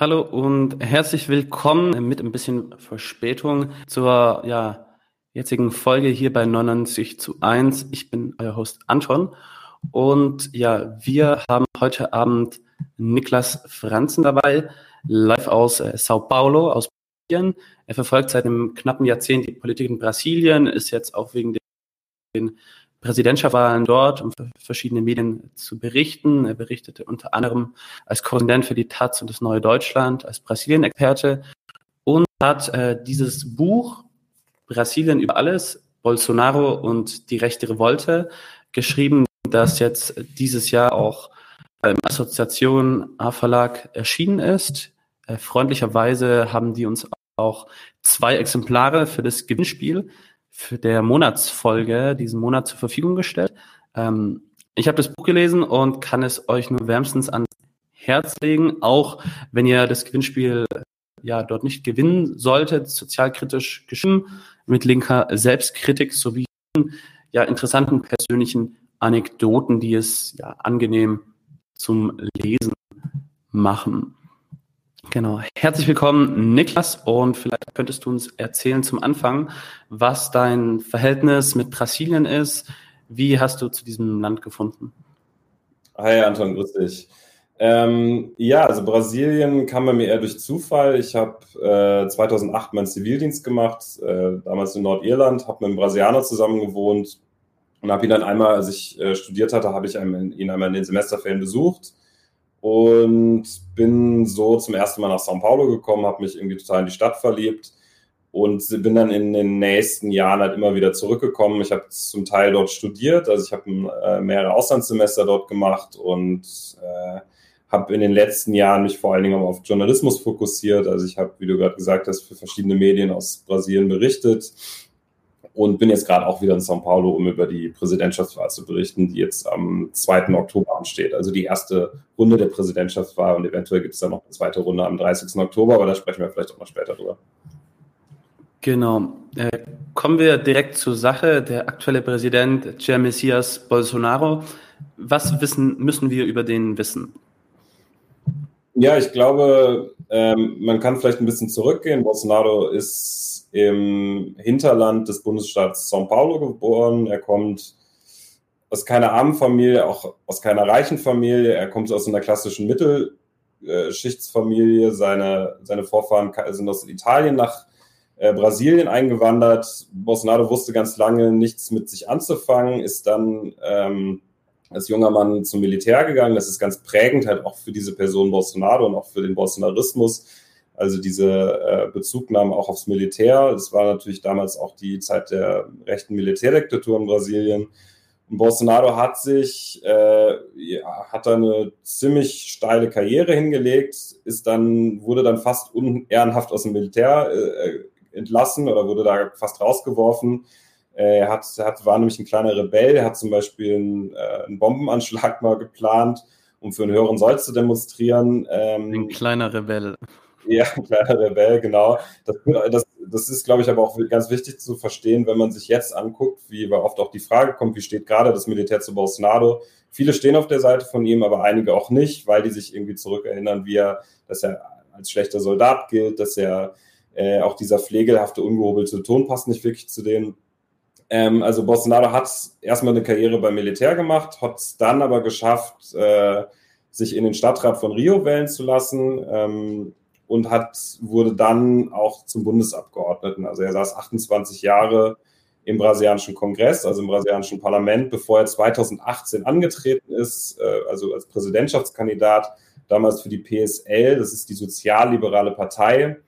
Hallo und herzlich willkommen mit ein bisschen Verspätung zur ja, jetzigen Folge hier bei 99 zu 1. Ich bin euer Host Anton und ja, wir haben heute Abend Niklas Franzen dabei, live aus äh, Sao Paulo, aus Brasilien. Er verfolgt seit einem knappen Jahrzehnt die Politik in Brasilien, ist jetzt auch wegen den Präsidentschaftswahlen dort, um verschiedene Medien zu berichten. Er berichtete unter anderem als Korrespondent für die Taz und das Neue Deutschland, als Brasilien-Experte und hat äh, dieses Buch Brasilien über alles, Bolsonaro und die rechte Revolte geschrieben, das jetzt dieses Jahr auch beim Assoziation A-Verlag erschienen ist. Äh, freundlicherweise haben die uns auch zwei Exemplare für das Gewinnspiel der Monatsfolge diesen Monat zur Verfügung gestellt. Ähm, ich habe das Buch gelesen und kann es euch nur wärmstens ans Herz legen, auch wenn ihr das Gewinnspiel ja dort nicht gewinnen solltet, sozialkritisch geschrieben, mit linker Selbstkritik sowie ja interessanten persönlichen Anekdoten, die es ja angenehm zum Lesen machen. Genau. Herzlich willkommen, Niklas. Und vielleicht könntest du uns erzählen zum Anfang, was dein Verhältnis mit Brasilien ist. Wie hast du zu diesem Land gefunden? Hi, Anton, grüß dich. Ähm, ja, also Brasilien kam bei mir eher durch Zufall. Ich habe äh, 2008 meinen Zivildienst gemacht, äh, damals in Nordirland, habe mit einem Brasilianer zusammen gewohnt und habe ihn dann einmal, als ich äh, studiert hatte, habe ich ihn einmal in den Semesterferien besucht und bin so zum ersten Mal nach São Paulo gekommen, habe mich irgendwie total in die Stadt verliebt und bin dann in den nächsten Jahren halt immer wieder zurückgekommen. Ich habe zum Teil dort studiert, also ich habe äh, mehrere Auslandssemester dort gemacht und äh, habe in den letzten Jahren mich vor allen Dingen auf Journalismus fokussiert. Also ich habe, wie du gerade gesagt hast, für verschiedene Medien aus Brasilien berichtet und bin jetzt gerade auch wieder in São Paulo, um über die Präsidentschaftswahl zu berichten, die jetzt am 2. Oktober ansteht. Also die erste Runde der Präsidentschaftswahl und eventuell gibt es dann noch eine zweite Runde am 30. Oktober, aber da sprechen wir vielleicht auch noch später drüber. Genau. Äh, kommen wir direkt zur Sache. Der aktuelle Präsident Jair Messias Bolsonaro. Was wissen, müssen wir über den wissen? Ja, ich glaube, ähm, man kann vielleicht ein bisschen zurückgehen. Bolsonaro ist im Hinterland des Bundesstaats São Paulo geboren. Er kommt aus keiner armen Familie, auch aus keiner reichen Familie. Er kommt aus einer klassischen Mittelschichtsfamilie. Seine, seine Vorfahren sind aus Italien nach äh, Brasilien eingewandert. Bolsonaro wusste ganz lange nichts mit sich anzufangen, ist dann ähm, als junger Mann zum Militär gegangen. Das ist ganz prägend halt auch für diese Person Bolsonaro und auch für den Bolsonarismus also diese äh, Bezugnahme auch aufs Militär. Das war natürlich damals auch die Zeit der rechten Militärdiktatur in Brasilien. Und Bolsonaro hat sich, äh, ja, hat da eine ziemlich steile Karriere hingelegt, ist dann, wurde dann fast unehrenhaft aus dem Militär äh, entlassen oder wurde da fast rausgeworfen. Äh, er hat, hat, war nämlich ein kleiner Rebell, er hat zum Beispiel einen, äh, einen Bombenanschlag mal geplant, um für einen höheren Soll zu demonstrieren. Ähm, ein kleiner Rebell. Ja, ein kleiner Rebell, genau. Das, das, das ist, glaube ich, aber auch ganz wichtig zu verstehen, wenn man sich jetzt anguckt, wie oft auch die Frage kommt, wie steht gerade das Militär zu Bolsonaro? Viele stehen auf der Seite von ihm, aber einige auch nicht, weil die sich irgendwie zurückerinnern, wie er, dass er als schlechter Soldat gilt, dass er äh, auch dieser pflegelhafte, ungehobelte Ton passt nicht wirklich zu dem. Ähm, also Bolsonaro hat erstmal eine Karriere beim Militär gemacht, hat es dann aber geschafft, äh, sich in den Stadtrat von Rio wählen zu lassen. Ähm, und hat, wurde dann auch zum Bundesabgeordneten. Also er saß 28 Jahre im brasilianischen Kongress, also im brasilianischen Parlament, bevor er 2018 angetreten ist, äh, also als Präsidentschaftskandidat, damals für die PSL, das ist die sozialliberale Partei,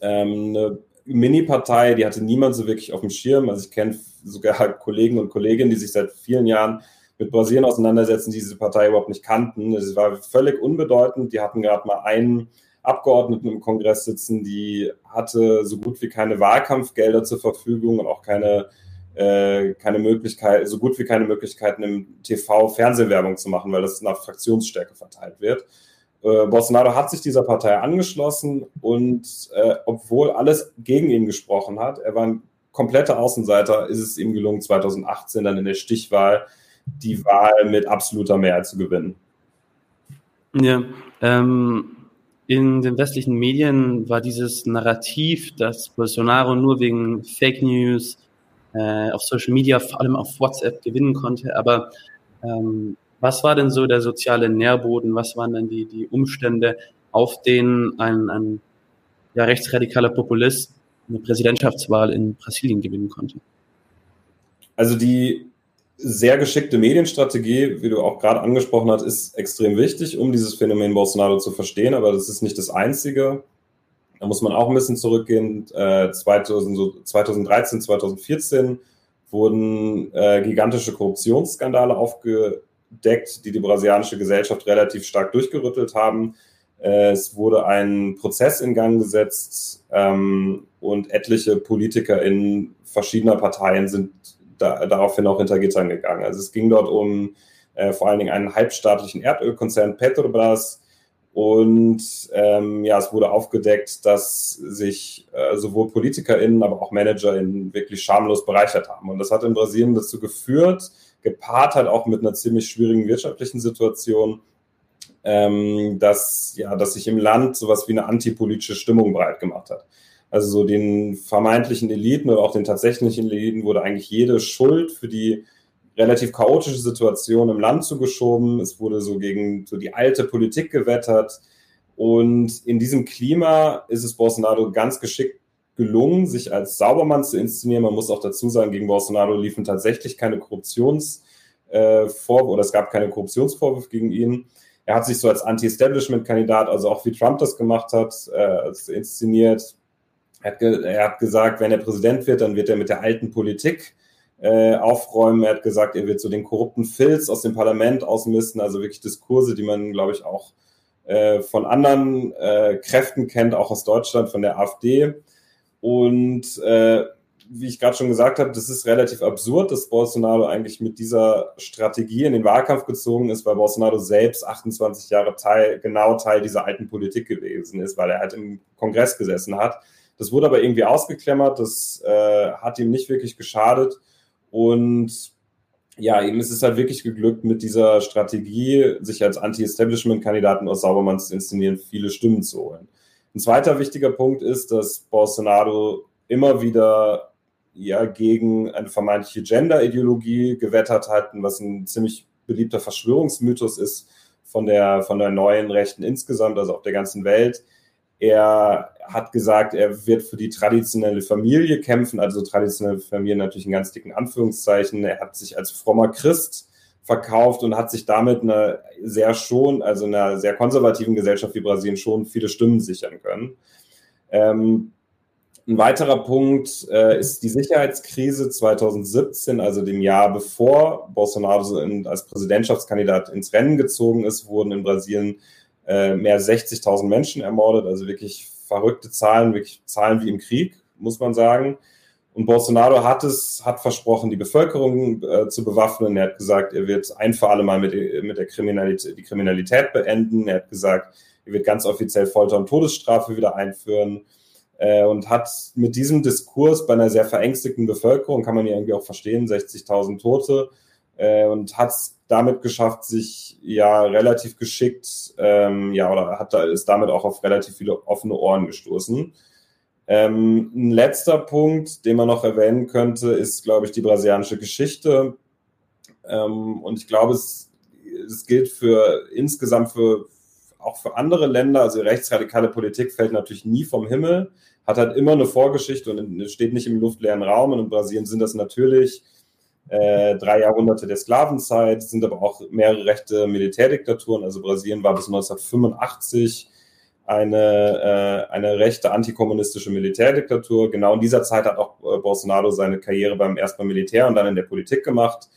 ähm, eine Mini-Partei, die hatte niemand so wirklich auf dem Schirm. Also ich kenne sogar Kollegen und Kolleginnen, die sich seit vielen Jahren mit Brasilien auseinandersetzen, die diese Partei überhaupt nicht kannten. Es war völlig unbedeutend. Die hatten gerade mal einen Abgeordneten im Kongress sitzen, die hatte so gut wie keine Wahlkampfgelder zur Verfügung und auch keine, äh, keine Möglichkeit, so gut wie keine Möglichkeiten im TV Fernsehwerbung zu machen, weil das nach Fraktionsstärke verteilt wird. Äh, Bolsonaro hat sich dieser Partei angeschlossen und äh, obwohl alles gegen ihn gesprochen hat, er war ein kompletter Außenseiter, ist es ihm gelungen, 2018 dann in der Stichwahl die Wahl mit absoluter Mehrheit zu gewinnen. Ja, ähm, in den westlichen Medien war dieses Narrativ, dass Bolsonaro nur wegen Fake News äh, auf Social Media, vor allem auf WhatsApp, gewinnen konnte. Aber ähm, was war denn so der soziale Nährboden? Was waren denn die, die Umstände, auf denen ein, ein ja, rechtsradikaler Populist eine Präsidentschaftswahl in Brasilien gewinnen konnte? Also die sehr geschickte Medienstrategie, wie du auch gerade angesprochen hast, ist extrem wichtig, um dieses Phänomen Bolsonaro zu verstehen, aber das ist nicht das Einzige. Da muss man auch ein bisschen zurückgehen. Äh, 2000, 2013, 2014 wurden äh, gigantische Korruptionsskandale aufgedeckt, die die brasilianische Gesellschaft relativ stark durchgerüttelt haben. Äh, es wurde ein Prozess in Gang gesetzt ähm, und etliche Politiker in verschiedener Parteien sind da, daraufhin auch hinter Gittern gegangen. Also es ging dort um äh, vor allen Dingen einen halbstaatlichen Erdölkonzern Petrobras. Und ähm, ja, es wurde aufgedeckt, dass sich äh, sowohl PolitikerInnen, aber auch ManagerInnen wirklich schamlos bereichert haben. Und das hat in Brasilien dazu geführt, gepaart halt auch mit einer ziemlich schwierigen wirtschaftlichen Situation, ähm, dass, ja, dass sich im Land sowas wie eine antipolitische Stimmung breit gemacht hat. Also so den vermeintlichen Eliten oder auch den tatsächlichen Eliten wurde eigentlich jede Schuld für die relativ chaotische Situation im Land zugeschoben. Es wurde so gegen so die alte Politik gewettert. Und in diesem Klima ist es Bolsonaro ganz geschickt gelungen, sich als Saubermann zu inszenieren. Man muss auch dazu sagen, gegen Bolsonaro liefen tatsächlich keine Korruptionsvorwürfe äh, oder es gab keine Korruptionsvorwürfe gegen ihn. Er hat sich so als Anti-Establishment-Kandidat, also auch wie Trump das gemacht hat, äh, inszeniert. Er hat, er hat, gesagt, wenn er Präsident wird, dann wird er mit der alten Politik äh, aufräumen. Er hat gesagt, er wird so den korrupten Filz aus dem Parlament ausmisten. Also wirklich Diskurse, die man, glaube ich, auch äh, von anderen äh, Kräften kennt, auch aus Deutschland, von der AfD. Und äh, wie ich gerade schon gesagt habe, das ist relativ absurd, dass Bolsonaro eigentlich mit dieser Strategie in den Wahlkampf gezogen ist, weil Bolsonaro selbst 28 Jahre Teil, genau Teil dieser alten Politik gewesen ist, weil er halt im Kongress gesessen hat das wurde aber irgendwie ausgeklemmert, das äh, hat ihm nicht wirklich geschadet. Und ja, ihm ist es halt wirklich geglückt, mit dieser Strategie, sich als Anti-Establishment-Kandidaten aus Saubermann zu inszenieren, viele Stimmen zu holen. Ein zweiter wichtiger Punkt ist, dass Bolsonaro immer wieder ja gegen eine vermeintliche Gender-Ideologie gewettert hat, was ein ziemlich beliebter Verschwörungsmythos ist von der, von der neuen Rechten insgesamt, also auf der ganzen Welt. Er hat gesagt, er wird für die traditionelle Familie kämpfen, also traditionelle Familie natürlich in ganz dicken Anführungszeichen. Er hat sich als frommer Christ verkauft und hat sich damit eine sehr schon, also einer sehr konservativen Gesellschaft wie Brasilien schon viele Stimmen sichern können. Ähm, ein weiterer Punkt äh, ist die Sicherheitskrise 2017, also dem Jahr bevor Bolsonaro als Präsidentschaftskandidat ins Rennen gezogen ist, wurden in Brasilien äh, mehr als 60.000 Menschen ermordet, also wirklich verrückte Zahlen, wirklich Zahlen wie im Krieg, muss man sagen. Und Bolsonaro hat es, hat versprochen, die Bevölkerung äh, zu bewaffnen. Er hat gesagt, er wird ein für alle Mal mit, mit der Kriminalität, die Kriminalität beenden. Er hat gesagt, er wird ganz offiziell Folter und Todesstrafe wieder einführen. Äh, und hat mit diesem Diskurs bei einer sehr verängstigten Bevölkerung, kann man ja irgendwie auch verstehen, 60.000 Tote, äh, und hat es damit geschafft, sich ja relativ geschickt, ähm, ja, oder hat da, ist damit auch auf relativ viele offene Ohren gestoßen. Ähm, ein letzter Punkt, den man noch erwähnen könnte, ist, glaube ich, die brasilianische Geschichte. Ähm, und ich glaube, es, es gilt für insgesamt für auch für andere Länder, also rechtsradikale Politik fällt natürlich nie vom Himmel, hat halt immer eine Vorgeschichte und steht nicht im luftleeren Raum. Und in Brasilien sind das natürlich äh, drei Jahrhunderte der Sklavenzeit, sind aber auch mehrere rechte Militärdiktaturen. Also Brasilien war bis 1985 eine, äh, eine rechte antikommunistische Militärdiktatur. Genau in dieser Zeit hat auch äh, Bolsonaro seine Karriere beim erst beim Militär und dann in der Politik gemacht.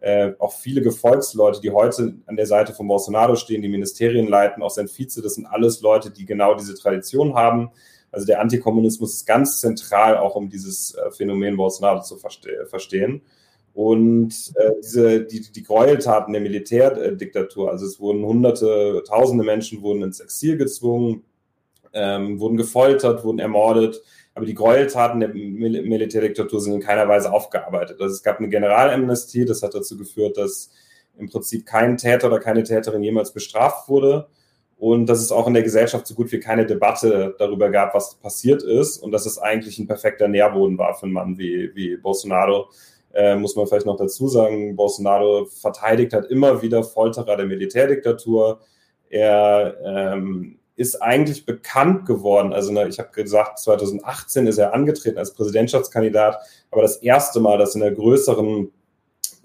Äh, auch viele Gefolgsleute, die heute an der Seite von Bolsonaro stehen, die Ministerien leiten, auch sein Vize, das sind alles Leute, die genau diese Tradition haben. Also der Antikommunismus ist ganz zentral, auch um dieses äh, Phänomen Bolsonaro zu verste verstehen. Und äh, diese, die, die Gräueltaten der Militärdiktatur, also es wurden hunderte, tausende Menschen wurden ins Exil gezwungen, ähm, wurden gefoltert, wurden ermordet, aber die Gräueltaten der Mil Militärdiktatur sind in keiner Weise aufgearbeitet. Also es gab eine Generalamnestie, das hat dazu geführt, dass im Prinzip kein Täter oder keine Täterin jemals bestraft wurde. und dass es auch in der Gesellschaft so gut wie keine Debatte darüber gab, was passiert ist und dass es eigentlich ein perfekter Nährboden war für einen Mann wie, wie Bolsonaro. Äh, muss man vielleicht noch dazu sagen, Bolsonaro verteidigt hat immer wieder Folterer der Militärdiktatur. Er ähm, ist eigentlich bekannt geworden. Also ne, ich habe gesagt, 2018 ist er angetreten als Präsidentschaftskandidat, aber das erste Mal, dass in einer größeren,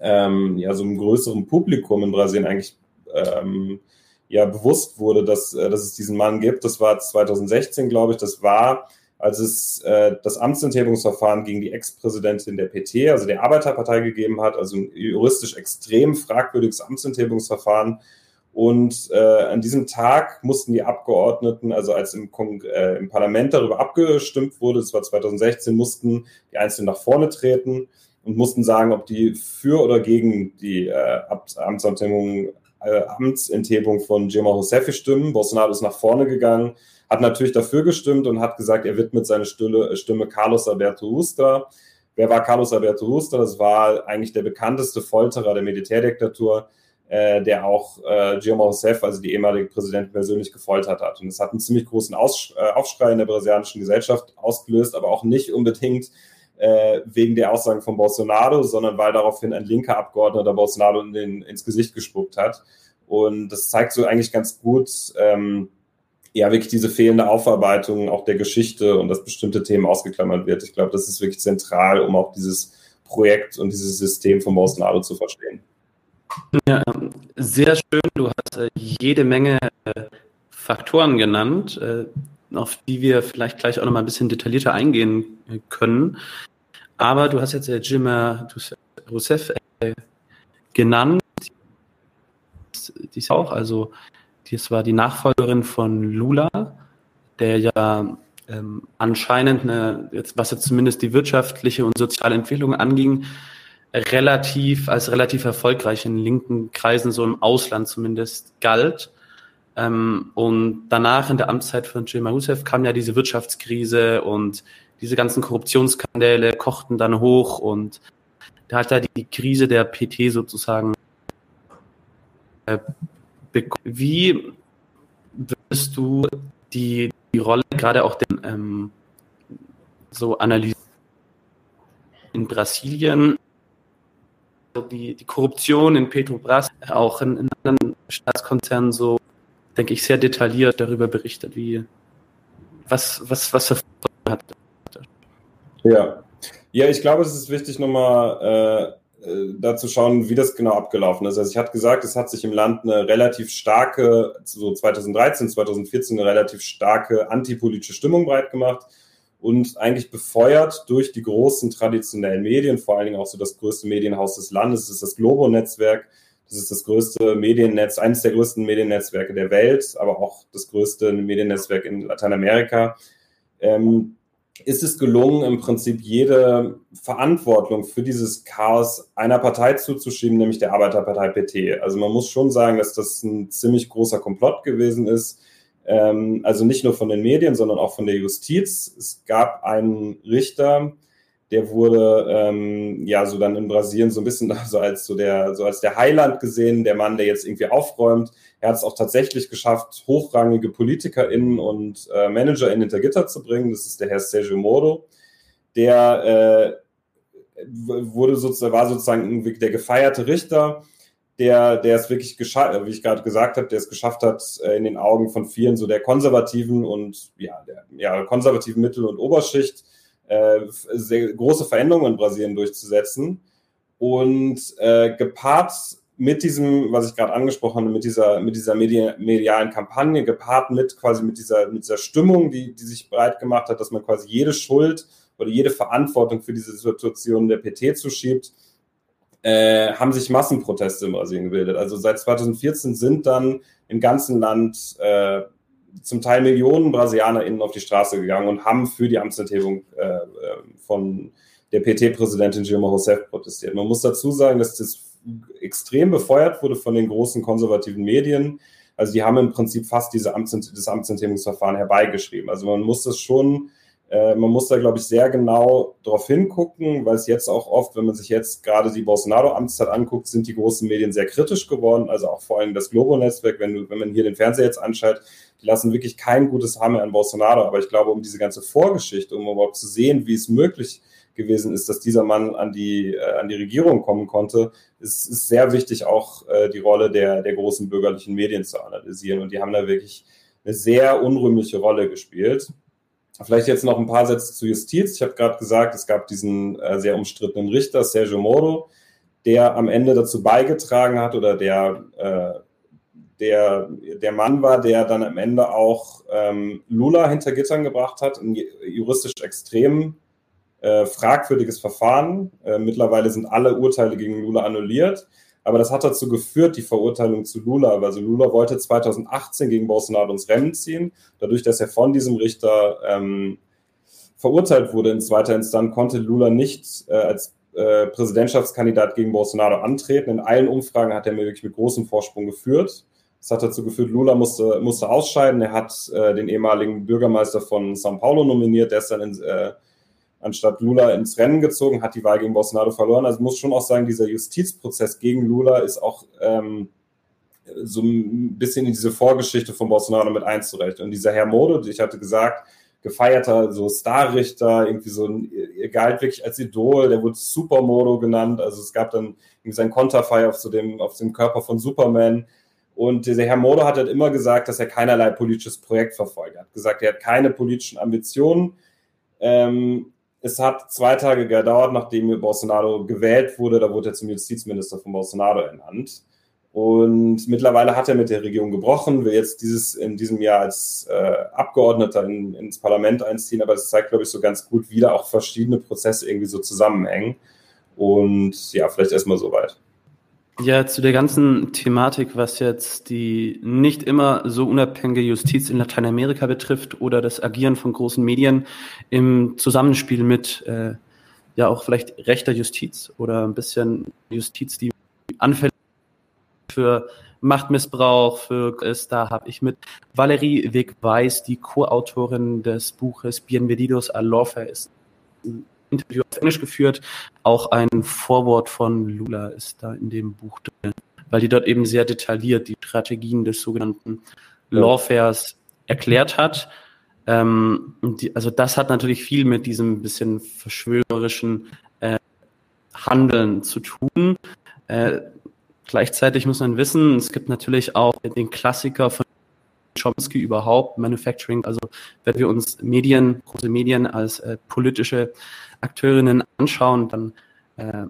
ähm, ja, so einem größeren Publikum in Brasilien eigentlich ähm, ja bewusst wurde, dass, äh, dass es diesen Mann gibt. Das war 2016, glaube ich. Das war, als es äh, das Amtsenthebungsverfahren gegen die Ex-Präsidentin der PT, also der Arbeiterpartei, gegeben hat. Also ein juristisch extrem fragwürdiges Amtsenthebungsverfahren. Und äh, an diesem Tag mussten die Abgeordneten, also als im, äh, im Parlament darüber abgestimmt wurde, das war 2016, mussten die Einzelnen nach vorne treten und mussten sagen, ob die für oder gegen die äh, Amtsenthebung äh, Amtsenthebung von Dilma Rousseff stimmen. Bolsonaro ist nach vorne gegangen, hat natürlich dafür gestimmt und hat gesagt, er widmet seine Stimme, äh, Stimme Carlos Alberto Usta. Wer war Carlos Alberto Usta? Das war eigentlich der bekannteste Folterer der Militärdiktatur, äh, der auch äh, Dilma Rousseff, also die ehemalige Präsidentin, persönlich gefoltert hat. Und es hat einen ziemlich großen Aus, äh, Aufschrei in der brasilianischen Gesellschaft ausgelöst, aber auch nicht unbedingt äh, wegen der Aussagen von Bolsonaro, sondern weil daraufhin ein linker Abgeordneter Bolsonaro in den, ins Gesicht gespuckt hat. Und das zeigt so eigentlich ganz gut, ähm, ja, wirklich diese fehlende Aufarbeitung auch der Geschichte und dass bestimmte Themen ausgeklammert wird. Ich glaube, das ist wirklich zentral, um auch dieses Projekt und dieses System von Bolsonaro zu verstehen. Ja, sehr schön. Du hast äh, jede Menge äh, Faktoren genannt, äh, auf die wir vielleicht gleich auch noch mal ein bisschen detaillierter eingehen können. Aber du hast jetzt äh, Jim Rousseff genannt, die ist auch, also das war die Nachfolgerin von Lula, der ja ähm, anscheinend, eine, jetzt, was jetzt zumindest die wirtschaftliche und soziale Entwicklung anging, relativ als relativ erfolgreich in linken Kreisen, so im Ausland zumindest, galt. Ähm, und danach in der Amtszeit von Dilma Rousseff kam ja diese Wirtschaftskrise und diese ganzen Korruptionsskandale kochten dann hoch und da hat er die Krise der PT sozusagen äh, Wie würdest du die, die Rolle gerade auch den, ähm, so analysieren in Brasilien, die, die Korruption in Petrobras, auch in, in anderen Staatskonzernen so denke ich, sehr detailliert darüber berichtet, wie was, was, was für hat. Ja. Ja, ich glaube, es ist wichtig, nochmal äh, äh, dazu schauen, wie das genau abgelaufen ist. Also ich hatte gesagt, es hat sich im Land eine relativ starke, so 2013, 2014 eine relativ starke antipolitische Stimmung breit gemacht und eigentlich befeuert durch die großen traditionellen Medien, vor allen Dingen auch so das größte Medienhaus des Landes, das ist das Globo-Netzwerk, das ist das größte Mediennetz, eines der größten Mediennetzwerke der Welt, aber auch das größte Mediennetzwerk in Lateinamerika. Ähm, ist es gelungen, im Prinzip jede Verantwortung für dieses Chaos einer Partei zuzuschieben, nämlich der Arbeiterpartei PT. Also man muss schon sagen, dass das ein ziemlich großer Komplott gewesen ist. Ähm, also nicht nur von den Medien, sondern auch von der Justiz. Es gab einen Richter, der wurde ähm, ja so dann in Brasilien so ein bisschen so als so der so als der Heiland gesehen, der Mann, der jetzt irgendwie aufräumt. Er hat es auch tatsächlich geschafft, hochrangige PolitikerInnen und äh, ManagerInnen hinter Gitter zu bringen. Das ist der Herr Sergio Moro, der äh, wurde sozusagen war sozusagen der gefeierte Richter, der der es wirklich geschafft, wie ich gerade gesagt habe, der es geschafft hat äh, in den Augen von vielen so der konservativen und ja der ja konservativen Mittel- und Oberschicht äh, sehr große Veränderungen in Brasilien durchzusetzen. Und äh, gepaart mit diesem, was ich gerade angesprochen habe, mit dieser, mit dieser Medi medialen Kampagne, gepaart mit quasi mit dieser, mit dieser Stimmung, die, die sich breit gemacht hat, dass man quasi jede Schuld oder jede Verantwortung für diese Situation der PT zuschiebt, äh, haben sich Massenproteste in Brasilien gebildet. Also seit 2014 sind dann im ganzen Land äh, zum Teil Millionen BrasilianerInnen auf die Straße gegangen und haben für die Amtsenthebung äh, äh von der PT-Präsidentin Dilma Rousseff protestiert. Man muss dazu sagen, dass das extrem befeuert wurde von den großen konservativen Medien. Also die haben im Prinzip fast diese Amts das Amtsenthebungsverfahren herbeigeschrieben. Also man muss das schon Äh, man muss da, glaube ich, sehr genau drauf hingucken, weil es jetzt auch oft, wenn man sich jetzt gerade die Bolsonaro-Amtszeit anguckt, sind die großen Medien sehr kritisch geworden. Also auch vor allem das Globo-Netzwerk, wenn, wenn man hier den Fernseher jetzt anschaut, die lassen wirklich kein gutes Hammer an Bolsonaro. Aber ich glaube, um diese ganze Vorgeschichte, um überhaupt zu sehen, wie es möglich gewesen ist, dass dieser Mann an die, äh, an die Regierung kommen konnte, ist, ist sehr wichtig, auch äh, die Rolle der, der großen bürgerlichen Medien zu analysieren. Und die haben da wirklich eine sehr unrühmliche Rolle gespielt. Vielleicht jetzt noch ein paar Sätze zur Justiz. Ich habe gerade gesagt, es gab diesen äh, sehr umstrittenen Richter, Sergio Moro, der am Ende dazu beigetragen hat oder der, äh, der, der Mann war, der dann am Ende auch ähm, Lula hinter Gittern gebracht hat, ein juristisch extrem äh, fragwürdiges Verfahren. Äh, mittlerweile sind alle Urteile gegen Lula annulliert. Aber das hat dazu geführt, die Verurteilung zu Lula. Also Lula wollte 2018 gegen Bolsonaro ins Rennen ziehen. Dadurch, dass er von diesem Richter ähm, verurteilt wurde in zweiter Instanz, konnte Lula nicht äh, als äh, Präsidentschaftskandidat gegen Bolsonaro antreten. In allen Umfragen hat er wirklich mit großem Vorsprung geführt. Das hat dazu geführt, Lula musste, musste ausscheiden. Er hat äh, den ehemaligen Bürgermeister von São Paulo nominiert. Der ist dann in, äh, anstatt Lula ins Rennen gezogen, hat die Wahl gegen Bolsonaro verloren. Also muss schon auch sagen, dieser Justizprozess gegen Lula ist auch ähm, so ein bisschen in diese Vorgeschichte von Bolsonaro mit einzurechnen. Und dieser Herr Mode, ich hatte gesagt, gefeierter so Starrichter, irgendwie so ein, er galt wirklich als Idol, der wurde Supermodo genannt. Also es gab dann irgendwie sein Konterfei auf so dem, auf dem Körper von Superman. Und dieser Herr Modo hat halt immer gesagt, dass er keinerlei politisches Projekt verfolgt. Er hat gesagt, er hat keine politischen Ambitionen. Ähm, es hat zwei Tage gedauert, nachdem Bolsonaro gewählt wurde. Da wurde er zum Justizminister von Bolsonaro ernannt. Und mittlerweile hat er mit der Regierung gebrochen, will jetzt dieses in diesem Jahr als äh, Abgeordneter in, ins Parlament einziehen. Aber es zeigt, glaube ich, so ganz gut, wie da auch verschiedene Prozesse irgendwie so zusammenhängen. Und ja, vielleicht erstmal soweit. Ja, zu der ganzen Thematik, was jetzt die nicht immer so unabhängige Justiz in Lateinamerika betrifft oder das Agieren von großen Medien im Zusammenspiel mit äh, ja auch vielleicht rechter Justiz oder ein bisschen Justiz, die anfällig für Machtmissbrauch für ist, da habe ich mit Valerie Wegweis, die Co-Autorin des Buches Bienvenidos a Lawfare ist Interview auf Englisch geführt. Auch ein Vorwort von Lula ist da in dem Buch drin, weil die dort eben sehr detailliert die Strategien des sogenannten Lawfares erklärt hat. Ähm, die, also das hat natürlich viel mit diesem bisschen verschwörerischen äh, Handeln zu tun. Äh, gleichzeitig muss man wissen, es gibt natürlich auch den Klassiker von Chomsky überhaupt, Manufacturing. Also wenn wir uns Medien, große Medien als äh, politische Akteurinnen anschauen, dann äh,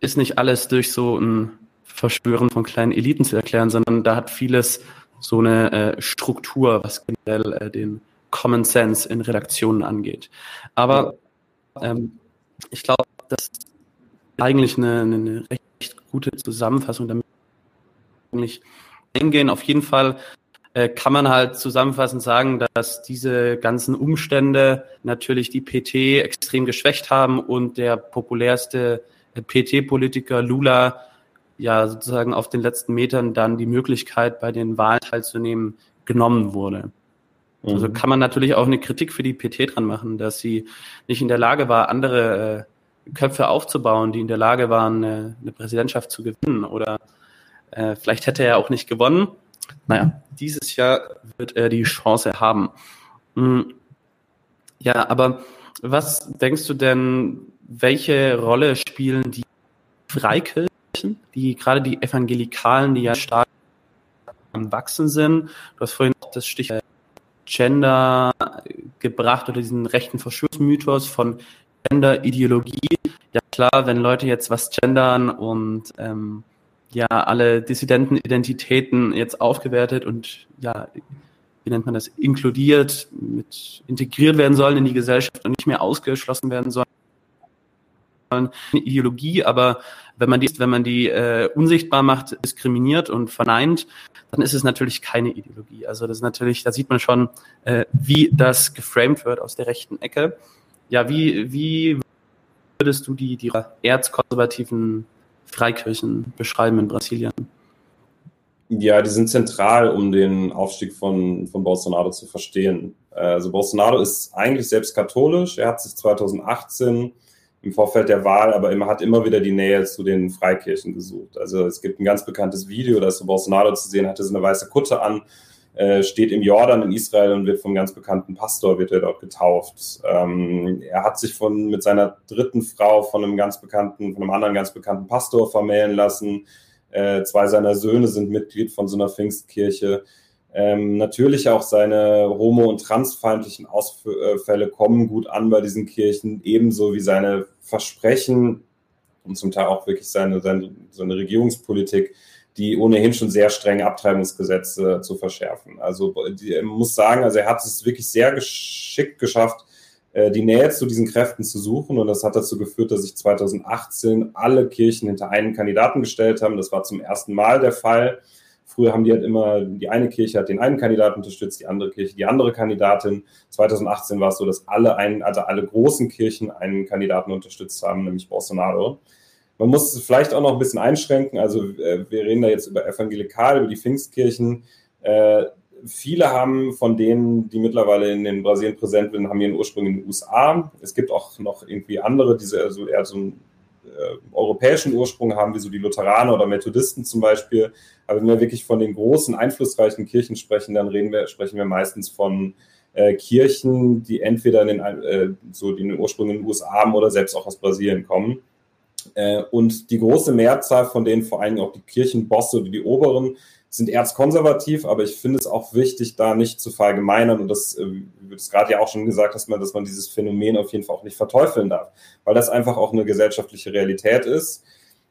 ist nicht alles durch so ein Verschwören von kleinen Eliten zu erklären, sondern da hat vieles so eine äh, Struktur, was generell äh, den Common Sense in Redaktionen angeht. Aber ähm, ich glaube, das ist eigentlich eine, eine recht gute Zusammenfassung, damit nicht eingehen. Auf jeden Fall kann man halt zusammenfassend sagen, dass diese ganzen Umstände natürlich die PT extrem geschwächt haben und der populärste äh, PT-Politiker Lula ja sozusagen auf den letzten Metern dann die Möglichkeit, bei den Wahlen teilzunehmen, genommen wurde. Also mhm. Also kann man natürlich auch eine Kritik für die PT dran machen, dass sie nicht in der Lage war, andere äh, Köpfe aufzubauen, die in der Lage waren, eine, Präsidentschaft zu gewinnen. Oder äh, vielleicht hätte er auch nicht gewonnen, naja, dieses Jahr wird er die Chance haben. Hm. Ja, aber was denkst du denn, welche Rolle spielen die Freikirchen, die gerade die Evangelikalen, die ja stark am Wachsen sind? Du hast vorhin das Stichwort Gender gebracht oder diesen rechten Verschwörungsmythos von Gender-Ideologie. Ja klar, wenn Leute jetzt was gendern und ähm, ja alle dissidenten Identitäten jetzt aufgewertet und ja, wie nennt man das, inkludiert, mit integriert werden sollen in die Gesellschaft und nicht mehr ausgeschlossen werden sollen. Eine Ideologie, aber wenn man die, wenn man die äh, unsichtbar macht, diskriminiert und verneint, dann ist es natürlich keine Ideologie. Also das ist natürlich, da sieht man schon, äh, wie das geframed wird aus der rechten Ecke. Ja, wie, wie würdest du die, die erzkonservativen Freikirchen beschreiben in Brasilien? Ja, die sind zentral, um den Aufstieg von, von Bolsonaro zu verstehen. Also Bolsonaro ist eigentlich selbst katholisch. Er hat sich 2018 im Vorfeld der Wahl, aber immer hat immer wieder die Nähe zu den Freikirchen gesucht. Also es gibt ein ganz bekanntes Video, da ist so Bolsonaro zu sehen, hatte so eine weiße Kutte an, äh, steht im Jordan in Israel und wird vom ganz bekannten Pastor, wird er dort getauft. Ähm, er hat sich von, mit seiner dritten Frau von einem ganz bekannten, von einem anderen ganz bekannten Pastor vermählen lassen. Äh, zwei seiner Söhne sind Mitglied von so einer Pfingstkirche. Ähm, natürlich auch seine homo- und transfeindlichen Ausfälle kommen gut an bei diesen Kirchen, ebenso wie seine Versprechen und zum Teil auch wirklich seine, seine, seine Regierungspolitik, die ohnehin schon sehr strenge Abtreibungsgesetze zu verschärfen. Also die, muss sagen, also er hat es wirklich sehr geschickt geschafft, äh, die Nähe zu diesen Kräften zu suchen. Und das hat dazu geführt, dass sich 2018 alle Kirchen hinter einen Kandidaten gestellt haben. Das war zum ersten Mal der Fall. Früher haben die halt immer, die eine Kirche hat den einen Kandidaten unterstützt, die andere Kirche die andere Kandidatin. 2018 war es so, dass alle einen, also alle großen Kirchen einen Kandidaten unterstützt haben, nämlich Bolsonaro. Man muss es vielleicht auch noch ein bisschen einschränken. Also äh, wir reden da jetzt über Evangelikal, über die Pfingstkirchen. Äh, viele haben von denen, die mittlerweile in den Brasilien präsent sind, haben ihren Ursprung in den USA. Es gibt auch noch irgendwie andere, die so also eher so einen äh, europäischen Ursprung haben, wie so die Lutheraner oder Methodisten zum Beispiel. Aber wenn wir wirklich von den großen, einflussreichen Kirchen sprechen, dann wir, sprechen wir meistens von äh, Kirchen, die entweder in den, äh, so den Ursprung in den USA haben oder selbst auch aus Brasilien kommen. Äh, und die große Mehrzahl von denen, vor allem auch die Kirchenbosse oder die Oberen, sind erzkonservativ, aber ich finde es auch wichtig, da nicht zu verallgemeinern und das, äh, wie du es gerade ja auch schon gesagt hast, dass man dieses Phänomen auf jeden Fall auch nicht verteufeln darf, weil das einfach auch eine gesellschaftliche Realität ist.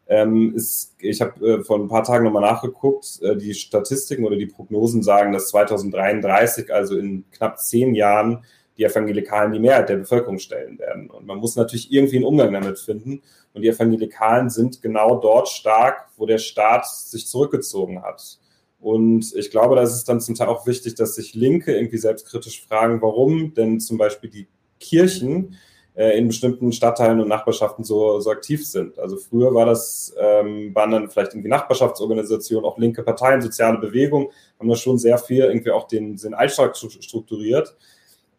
Ähm, ist ich habe äh, vor ein paar Tagen nochmal nachgeguckt, äh, die Statistiken oder die Prognosen sagen, dass 2033, also in knapp zehn Jahren, die Evangelikalen die Mehrheit der Bevölkerung stellen werden. Und man muss natürlich irgendwie einen Umgang damit finden. Und die Evangelikalen sind genau dort stark, wo der Staat sich zurückgezogen hat. Und ich glaube, da ist es dann zum Teil auch wichtig, dass sich Linke irgendwie selbstkritisch fragen, warum denn zum Beispiel die Kirchen äh, in bestimmten Stadtteilen und Nachbarschaften so, so aktiv sind. Also früher war das, ähm, waren dann vielleicht irgendwie Nachbarschaftsorganisationen, auch linke Parteien, soziale Bewegungen, haben da schon sehr viel irgendwie auch den, den Alltag strukturiert.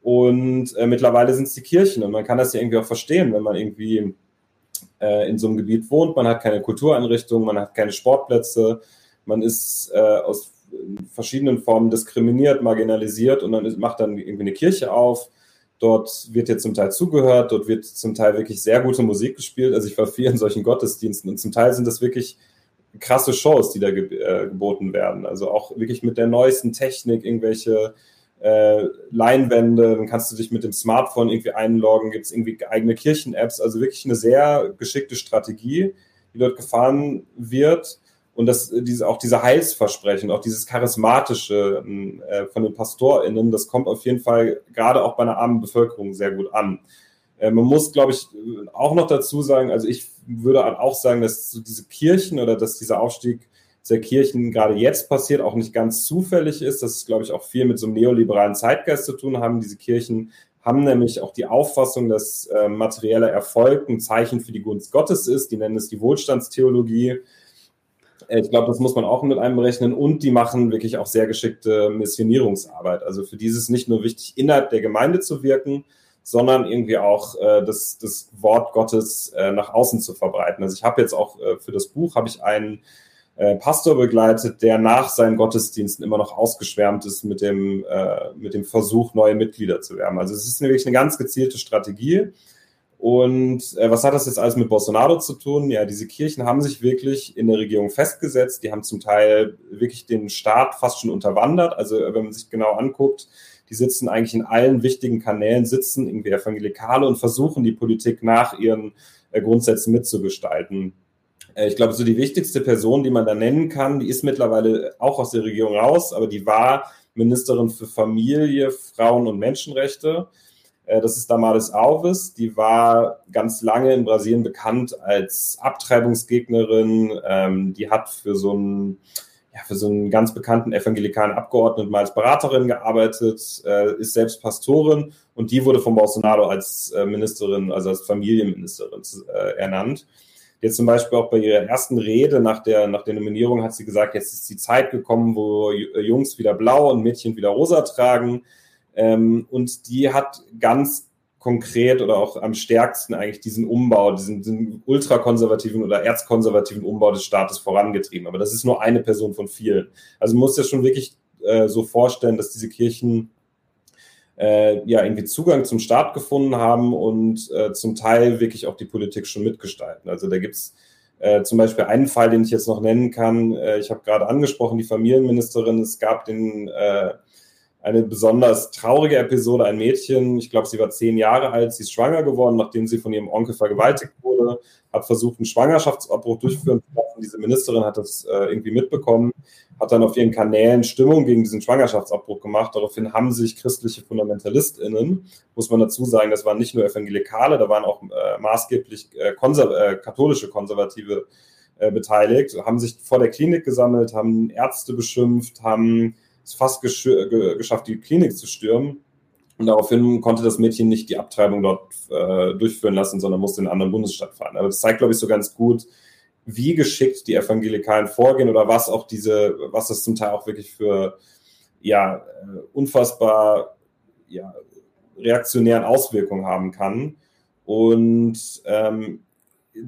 Und äh, mittlerweile sind es die Kirchen und man kann das ja irgendwie auch verstehen, wenn man irgendwie äh, in so einem Gebiet wohnt, man hat keine Kultureinrichtungen, man hat keine Sportplätze, man ist äh, aus verschiedenen Formen diskriminiert, marginalisiert und dann ist, macht dann irgendwie eine Kirche auf. Dort wird jetzt zum Teil zugehört, dort wird zum Teil wirklich sehr gute Musik gespielt. Also ich war viel in solchen Gottesdiensten und zum Teil sind das wirklich krasse Shows, die da ge äh, geboten werden. Also auch wirklich mit der neuesten Technik, irgendwelche äh, Leinwände, dann kannst du dich mit dem Smartphone irgendwie einloggen, gibt es irgendwie eigene Kirchen-Apps, also wirklich eine sehr geschickte Strategie, die dort gefahren wird und das, diese, auch diese Heilsversprechen, auch dieses charismatische äh, von den PastorInnen, das kommt auf jeden Fall gerade auch bei einer armen Bevölkerung sehr gut an. Äh, man muss, glaube ich, auch noch dazu sagen, also ich würde auch sagen, dass so diese Kirchen oder dass dieser Aufstieg Kirchen gerade jetzt passiert, auch nicht ganz zufällig ist. Das ist, glaube ich, auch viel mit so einem neoliberalen Zeitgeist zu tun haben. Diese Kirchen haben nämlich auch die Auffassung, dass äh, materieller Erfolg ein Zeichen für die Gunst Gottes ist. Die nennen es die Wohlstandstheologie. Äh, ich glaube, das muss man auch mit einberechnen. Und die machen wirklich auch sehr geschickte Missionierungsarbeit. Also für dieses nicht nur wichtig, innerhalb der Gemeinde zu wirken, sondern irgendwie auch äh, das, das Wort Gottes äh, nach außen zu verbreiten. Also ich habe jetzt auch äh, für das Buch habe ich einen äh, Pastor begleitet, der nach seinen Gottesdiensten immer noch ausgeschwärmt ist mit dem, äh, mit dem Versuch, neue Mitglieder zu werben. Also es ist wirklich eine ganz gezielte Strategie. Und äh, was hat das jetzt alles mit Bolsonaro zu tun? Ja, diese Kirchen haben sich wirklich in der Regierung festgesetzt. Die haben zum Teil wirklich den Staat fast schon unterwandert. Also wenn man sich genau anguckt, die sitzen eigentlich in allen wichtigen Kanälen, sitzen irgendwie Evangelikale und versuchen die Politik nach ihren äh, Grundsätzen mitzugestalten. Äh, ich glaube, so die wichtigste Person, die man da nennen kann, die ist mittlerweile auch aus der Regierung raus, aber die war Ministerin für Familie, Frauen und Menschenrechte. Äh, das ist Damaris Alves. Die war ganz lange in Brasilien bekannt als Abtreibungsgegnerin. Ähm, die hat für so einen, ja, für so einen ganz bekannten evangelikalen Abgeordneten mal als Beraterin gearbeitet, äh, ist selbst Pastorin und die wurde von Bolsonaro als Ministerin, also als Familienministerin ernannt. Jetzt zum Beispiel auch bei ihrer ersten Rede nach der, nach der Nominierung hat sie gesagt, jetzt ist die Zeit gekommen, wo Jungs wieder blau und Mädchen wieder rosa tragen. Ähm, und die hat ganz konkret oder auch am stärksten eigentlich diesen Umbau, diesen, diesen ultrakonservativen oder erzkonservativen Umbau des Staates vorangetrieben. Aber das ist nur eine Person von vielen. Also man muss ja schon wirklich äh, so vorstellen, dass diese Kirchen äh, ja irgendwie Zugang zum Staat gefunden haben und äh, zum Teil wirklich auch die Politik schon mitgestalten. Also da gibt's äh, zum Beispiel einen Fall, den ich jetzt noch nennen kann. Äh, ich habe gerade angesprochen, die Familienministerin. Es gab den äh, eine besonders traurige Episode. Ein Mädchen, ich glaube, sie war zehn Jahre alt, sie ist schwanger geworden, nachdem sie von ihrem Onkel vergewaltigt wurde, hat versucht, einen Schwangerschaftsabbruch durchführen zu lassen. Diese Ministerin hat das äh, irgendwie mitbekommen, hat dann auf ihren Kanälen Stimmung gegen diesen Schwangerschaftsabbruch gemacht. Daraufhin haben sich christliche FundamentalistInnen, muss man dazu sagen, das waren nicht nur Evangelikale, da waren auch äh, maßgeblich äh, konser äh, katholische Konservative äh, beteiligt, haben sich vor der Klinik gesammelt, haben Ärzte beschimpft, haben es fast gesch geschafft, die Klinik zu stürmen. Und daraufhin konnte das Mädchen nicht die Abtreibung dort äh, durchführen lassen, sondern musste in einen anderen Bundesstaat fahren. Aber das zeigt, glaube ich, so ganz gut, wie geschickt die Evangelikalen vorgehen oder was auch diese, was das zum Teil auch wirklich für ja äh, unfassbar ja, reaktionären Auswirkungen haben kann. Und ähm,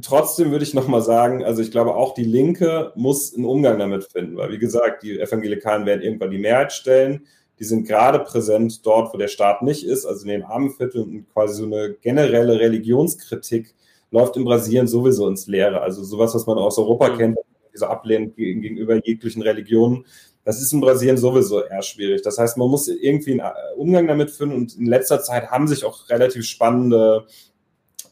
trotzdem würde ich nochmal sagen, also ich glaube auch die Linke muss einen Umgang damit finden, weil wie gesagt, die Evangelikalen werden irgendwann die Mehrheit stellen. Die sind gerade präsent dort, wo der Staat nicht ist, also in den Armenvierteln und quasi so eine generelle Religionskritik läuft in Brasilien sowieso ins Leere. Also sowas, was man aus Europa mhm. kennt, diese Ablehnung gegenüber jeglichen Religionen, das ist in Brasilien sowieso eher schwierig. Das heißt, man muss irgendwie einen Umgang damit finden und in letzter Zeit haben sich auch relativ spannende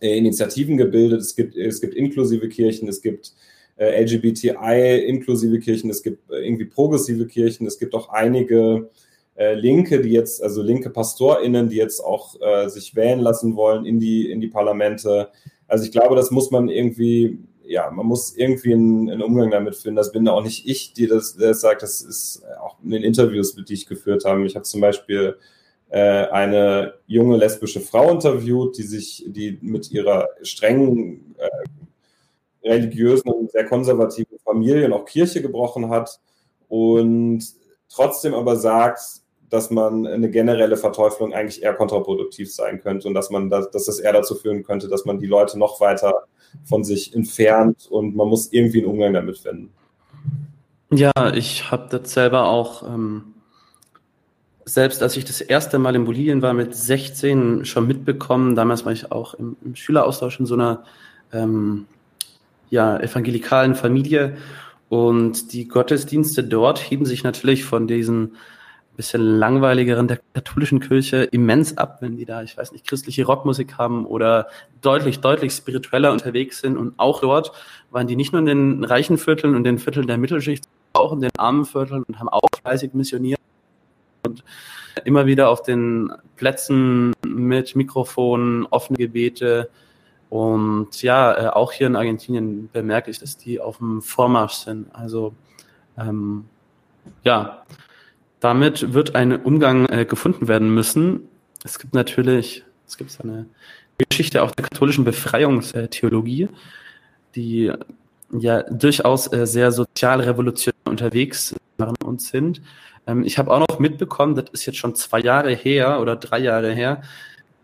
äh, Initiativen gebildet. Es gibt, es gibt inklusive Kirchen, es gibt äh, LGBTI-inklusive Kirchen, es gibt äh, irgendwie progressive Kirchen, es gibt auch einige äh, Linke, die jetzt, also linke PastorInnen, die jetzt auch äh, sich wählen lassen wollen in die, in die Parlamente. Also ich glaube, das muss man irgendwie, ja, man muss irgendwie einen, einen Umgang damit finden. Das bin auch nicht ich, die das, das sagt, das ist auch in den Interviews, die ich geführt habe. Ich habe zum Beispiel eine junge lesbische Frau interviewt, die sich, die mit ihrer strengen äh, religiösen und sehr konservativen Familie und auch Kirche gebrochen hat und trotzdem aber sagt, dass man eine generelle Verteuflung eigentlich eher kontraproduktiv sein könnte und dass man das, dass das eher dazu führen könnte, dass man die Leute noch weiter von sich entfernt und man muss irgendwie einen Umgang damit finden. Ja, ich habe das selber auch ähm, selbst als ich das erste Mal in Bolivien war, mit 16 schon mitbekommen. Damals war ich auch im, im Schüleraustausch in so einer ähm, ja, evangelikalen Familie. Und die Gottesdienste dort heben sich natürlich von diesen bisschen langweiligeren der katholischen Kirche immens ab, wenn die da, ich weiß nicht, christliche Rockmusik haben oder deutlich, deutlich spiritueller unterwegs sind. Und auch dort waren die nicht nur in den reichen Vierteln und den Vierteln der Mittelschicht, auch in den armen Vierteln und haben auch fleißig missioniert und immer wieder auf den Plätzen mit Mikrofonen, offene Gebete. Und ja, äh, auch hier in Argentinien bemerke ich, dass die auf dem Vormarsch sind. Also ähm, ja, damit wird ein Umgang äh, gefunden werden müssen. Es gibt natürlich, es gibt eine Geschichte auch der katholischen Befreiungstheologie, die ja durchaus äh, sehr sozial revolutionär unterwegs waren und sind. Ähm, ich habe auch noch mitbekommen, das ist jetzt schon zwei Jahre her oder drei Jahre her,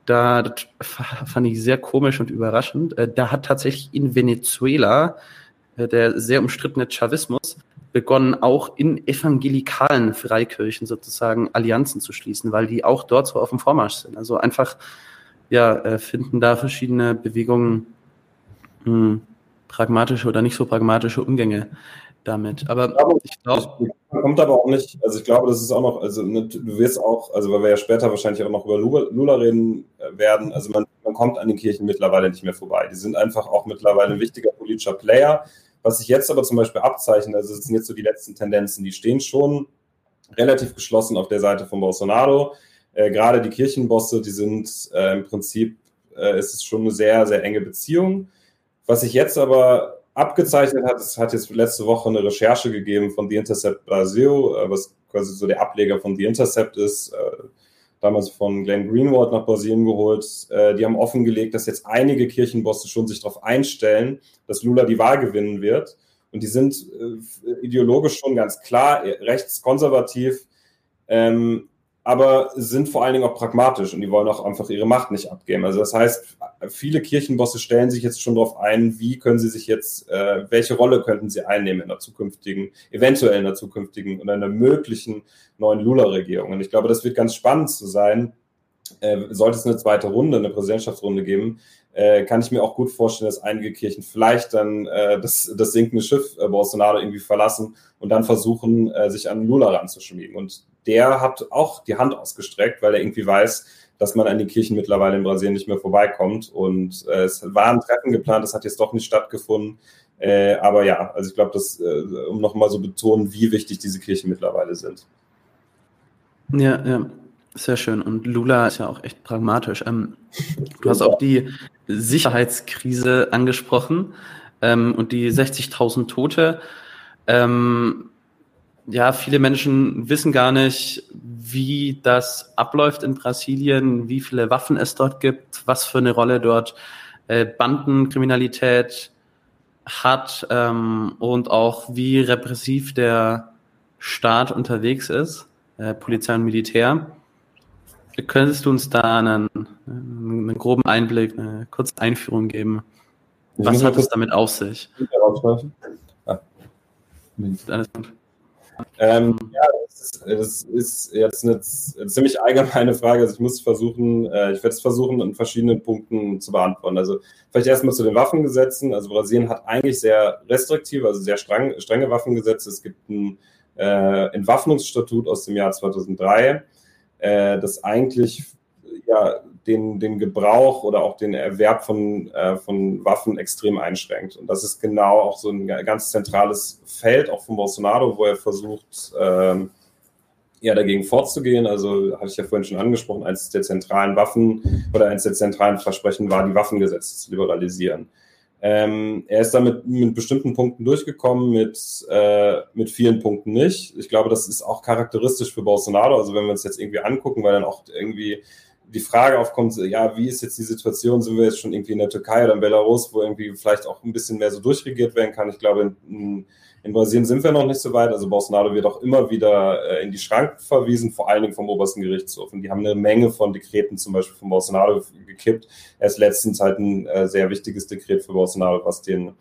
da das fand ich sehr komisch und überraschend. Äh, da hat tatsächlich in Venezuela äh, der sehr umstrittene Chavismus begonnen, auch in evangelikalen Freikirchen sozusagen Allianzen zu schließen, weil die auch dort so auf dem Vormarsch sind. Also einfach, ja, äh, finden da verschiedene Bewegungen mh, hm, pragmatische oder nicht so pragmatische Umgänge damit. Aber ich glaube. Kommt aber auch nicht, also ich glaube, das ist auch noch, also ne, du wirst auch, also weil wir ja später wahrscheinlich auch noch über Lula reden äh, werden, also man, man kommt an den Kirchen mittlerweile nicht mehr vorbei. Die sind einfach auch mittlerweile ein wichtiger politischer Player. Was sich jetzt aber zum Beispiel abzeichnet, also das sind jetzt so die letzten Tendenzen, die stehen schon relativ geschlossen auf der Seite von Bolsonaro. Äh, gerade die Kirchenbosse, die sind äh, im Prinzip, äh, ist es schon eine sehr, sehr enge Beziehung. Was sich jetzt aber abgezeichnet hat. Es hat jetzt letzte Woche eine Recherche gegeben von The Intercept Brasil, äh, was quasi so der Ableger von The Intercept ist, äh, damals von Glenn Greenwald nach Brasilien geholt. Äh, die haben offengelegt, dass jetzt einige Kirchenbosse schon sich darauf einstellen, dass Lula die Wahl gewinnen wird. Und die sind ideologisch schon ganz klar rechtskonservativ. Ähm, aber sind vor allen Dingen auch pragmatisch und die wollen auch einfach ihre Macht nicht abgeben. Also das heißt, viele Kirchenbosse stellen sich jetzt schon darauf ein, wie können sie sich jetzt, äh, welche Rolle könnten sie einnehmen in der zukünftigen, eventuell in der zukünftigen oder in der möglichen neuen Lula-Regierung. Und ich glaube, das wird ganz spannend zu sein. Äh, sollte es eine zweite Runde, eine Präsidentschaftsrunde geben, äh, kann ich mir auch gut vorstellen, dass einige Kirchen vielleicht dann äh, das, das sinkende Schiff äh, Bolsonaro irgendwie verlassen und dann versuchen, äh, sich an Lula ranzuschmiegen. Und der hat auch die Hand ausgestreckt, weil er irgendwie weiß, dass man an die Kirchen mittlerweile in Brasilien nicht mehr vorbeikommt. Und äh, es war ein Treffen geplant, das hat jetzt doch nicht stattgefunden. Äh, aber ja, also ich glaube, das, äh, um nochmal so betonen, wie wichtig diese Kirchen mittlerweile sind. Ja, ja, sehr schön. Und Lula ist ja auch echt pragmatisch. Ähm, du hast auch die Sicherheitskrise angesprochen ähm, und die 60.000 Tote. Ähm, ja, viele Menschen wissen gar nicht, wie das abläuft in Brasilien, wie viele Waffen es dort gibt, was für eine Rolle dort äh, Bandenkriminalität hat ähm, und auch wie repressiv der Staat unterwegs ist, äh, Polizei und Militär. Könntest du uns da einen, einen groben Einblick, eine kurze Einführung geben? Was hat es damit auf sich? Ah. Alles gut. Ähm, ja, das ist, das ist, jetzt eine, ziemlich allgemeine Frage. Also ich muss versuchen, äh, ich werde es versuchen, in verschiedenen Punkten zu beantworten. Also vielleicht erstmal zu den Waffengesetzen. Also Brasilien hat eigentlich sehr restriktive, also sehr streng, strenge Waffengesetze. Es gibt ein äh, Entwaffnungsstatut aus dem Jahr 2003, äh, das eigentlich ja, den, den Gebrauch oder auch den Erwerb von, äh, von Waffen extrem einschränkt. Und das ist genau auch so ein ganz zentrales Feld, auch von Bolsonaro, wo er versucht, ähm, ja, dagegen vorzugehen. Also hatte ich ja vorhin schon angesprochen, eines der zentralen Waffen oder eines der zentralen Versprechen war, die Waffengesetze zu liberalisieren. Ähm, er ist damit mit bestimmten Punkten durchgekommen, mit, äh, mit vielen Punkten nicht. Ich glaube, das ist auch charakteristisch für Bolsonaro. Also wenn wir uns jetzt irgendwie angucken, weil dann auch irgendwie die Frage aufkommt, ja, wie ist jetzt die Situation? Sind wir jetzt schon irgendwie in der Türkei oder in Belarus, wo irgendwie vielleicht auch ein bisschen mehr so durchregiert werden kann? Ich glaube, in, in Brasilien sind wir noch nicht so weit. Also Bolsonaro wird auch immer wieder äh, in die Schranken verwiesen, vor allen Dingen vom obersten Gerichtshof. Und die haben eine Menge von Dekreten zum Beispiel von Bolsonaro gekippt. Er ist letztens halt ein äh, sehr wichtiges Dekret für Bolsonaro, was den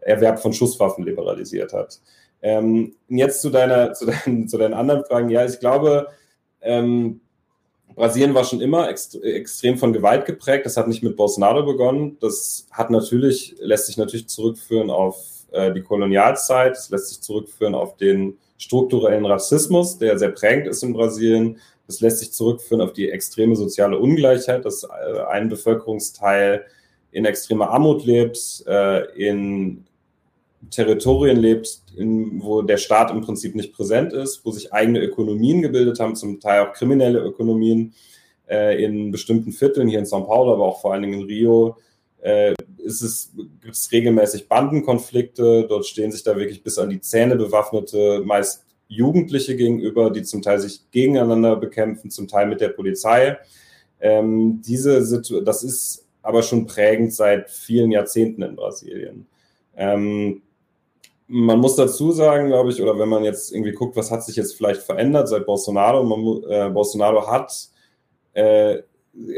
Erwerb von Schusswaffen liberalisiert hat. Ähm, jetzt zu deiner, zu deinen, zu deinen anderen Fragen. Ja, ich glaube, ähm, Brasilien war schon immer ext extrem von Gewalt geprägt. Das hat nicht mit Bolsonaro begonnen. Das hat natürlich, lässt sich natürlich zurückführen auf äh, die Kolonialzeit. Das lässt sich zurückführen auf den strukturellen Rassismus, der sehr prägend ist in Brasilien. Das lässt sich zurückführen auf die extreme soziale Ungleichheit, dass äh, ein Bevölkerungsteil in extremer Armut lebt, äh, in Territorien lebt, in, wo der Staat im Prinzip nicht präsent ist, wo sich eigene Ökonomien gebildet haben, zum Teil auch kriminelle Ökonomien äh, in bestimmten Vierteln, hier in São Paulo, aber auch vor allen Dingen in Rio, äh, ist es, gibt es regelmäßig Bandenkonflikte. Dort stehen sich da wirklich bis an die Zähne bewaffnete, meist Jugendliche gegenüber, die zum Teil sich gegeneinander bekämpfen, zum Teil mit der Polizei. Ähm, diese Situ das ist aber schon prägend seit vielen Jahrzehnten in Brasilien. Ähm, man muss dazu sagen, glaube ich, oder wenn man jetzt irgendwie guckt, was hat sich jetzt vielleicht verändert seit Bolsonaro, man, äh, Bolsonaro hat, äh,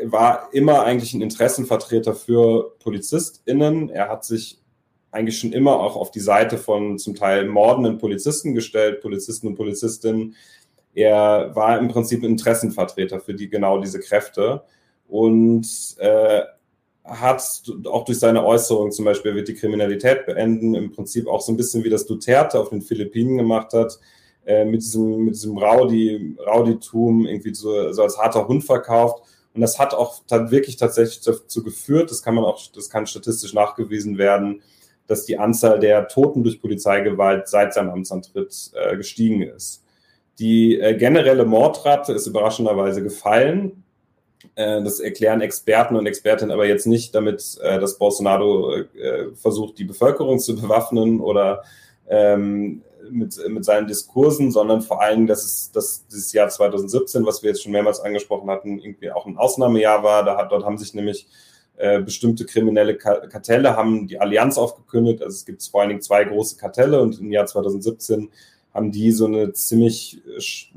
war immer eigentlich ein Interessenvertreter für PolizistInnen. Er hat sich eigentlich schon immer auch auf die Seite von zum Teil mordenden Polizisten gestellt, Polizisten und Polizistinnen. Er war im Prinzip Interessenvertreter für die genau diese Kräfte und äh, hat auch durch seine Äußerungen zum Beispiel, er wird die Kriminalität beenden, im Prinzip auch so ein bisschen wie das Duterte auf den Philippinen gemacht hat, äh, mit diesem, mit diesem Rowdy, Rowdytum irgendwie so, so als harter Hund verkauft. Und das hat auch dann wirklich tatsächlich dazu geführt, das kann man auch, das kann statistisch nachgewiesen werden, dass die Anzahl der Toten durch Polizeigewalt seit seinem Amtsantritt äh, gestiegen ist. Die äh, generelle Mordrate ist überraschenderweise gefallen. Äh, das erklären Experten und Expertinnen aber jetzt nicht damit, äh, dass Bolsonaro äh, versucht, die Bevölkerung zu bewaffnen oder ähm, mit, mit seinen Diskursen, sondern vor allem, dass es dass dieses Jahr 2017, was wir jetzt schon mehrmals angesprochen hatten, irgendwie auch ein Ausnahmejahr war. Da hat, dort haben sich nämlich bestimmte kriminelle Kartelle haben die Allianz aufgekündigt. Also es gibt vor allen Dingen zwei große Kartelle und im Jahr 2017 haben die so eine ziemlich,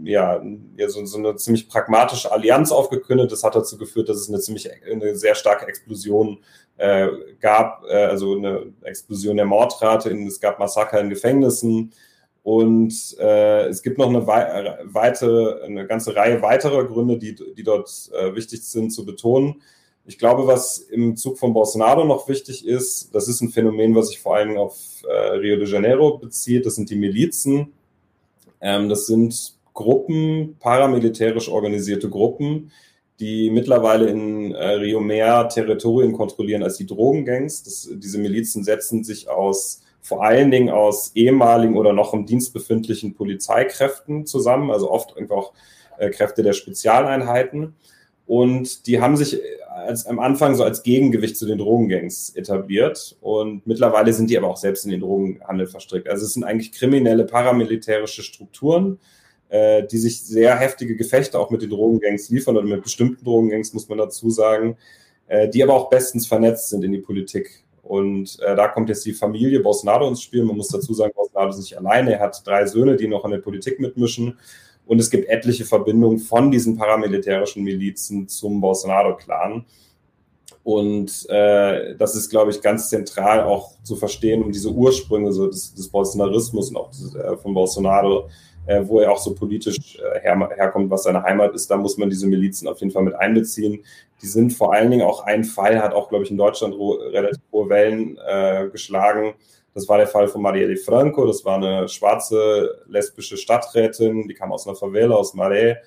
ja, so, so, eine ziemlich pragmatische Allianz aufgekündet. Das hat dazu geführt, dass es eine ziemlich, eine sehr starke Explosion äh, gab, äh, also eine Explosion der Mordrate, in, es gab Massaker in Gefängnissen und äh, es gibt noch eine, weite, eine ganze Reihe weiterer Gründe, die, die dort äh, wichtig sind zu betonen. Ich glaube, was im Zug von Bolsonaro noch wichtig ist, das ist ein Phänomen, was sich vor allem auf äh, Rio de Janeiro bezieht, das sind die Milizen. Ähm, das sind Gruppen, paramilitärisch organisierte Gruppen, die mittlerweile in äh, Rio mehr Territorien kontrollieren als die Drogengangs. Das, diese Milizen setzen sich aus vor allen Dingen aus ehemaligen oder noch im Dienst befindlichen Polizeikräften zusammen, also oft einfach äh, Kräfte der Spezialeinheiten. Und die haben sich als, am Anfang so als Gegengewicht zu den Drogengangs etabliert. Und mittlerweile sind die aber auch selbst in den Drogenhandel verstrickt. Also es sind eigentlich kriminelle paramilitärische Strukturen, äh, die sich sehr heftige Gefechte auch mit den Drogengangs liefern oder mit bestimmten Drogengangs, muss man dazu sagen, äh, die aber auch bestens vernetzt sind in die Politik. Und äh, da kommt jetzt die Familie Bolsonaro ins Spiel. Man muss dazu sagen, Bolsonaro ist nicht alleine. Er hat drei Söhne, die noch in der Politik mitmischen. Und es gibt etliche Verbindungen von diesen paramilitärischen Milizen zum Bolsonaro-Clan. Und äh, das ist, glaube ich, ganz zentral auch zu verstehen, um diese Ursprünge so des, des Bolsonarismus und auch des, äh, von Bolsonaro, äh, wo er auch so politisch äh, her, herkommt, was seine Heimat ist. Da muss man diese Milizen auf jeden Fall mit einbeziehen. Die sind vor allen Dingen auch ein Fall, hat auch, glaube ich, in Deutschland relativ hohe Wellen äh, geschlagen das war der Fall von Marielle Franco. Das war eine schwarze lesbische Stadträtin, die kam aus einer Favela, aus Maré.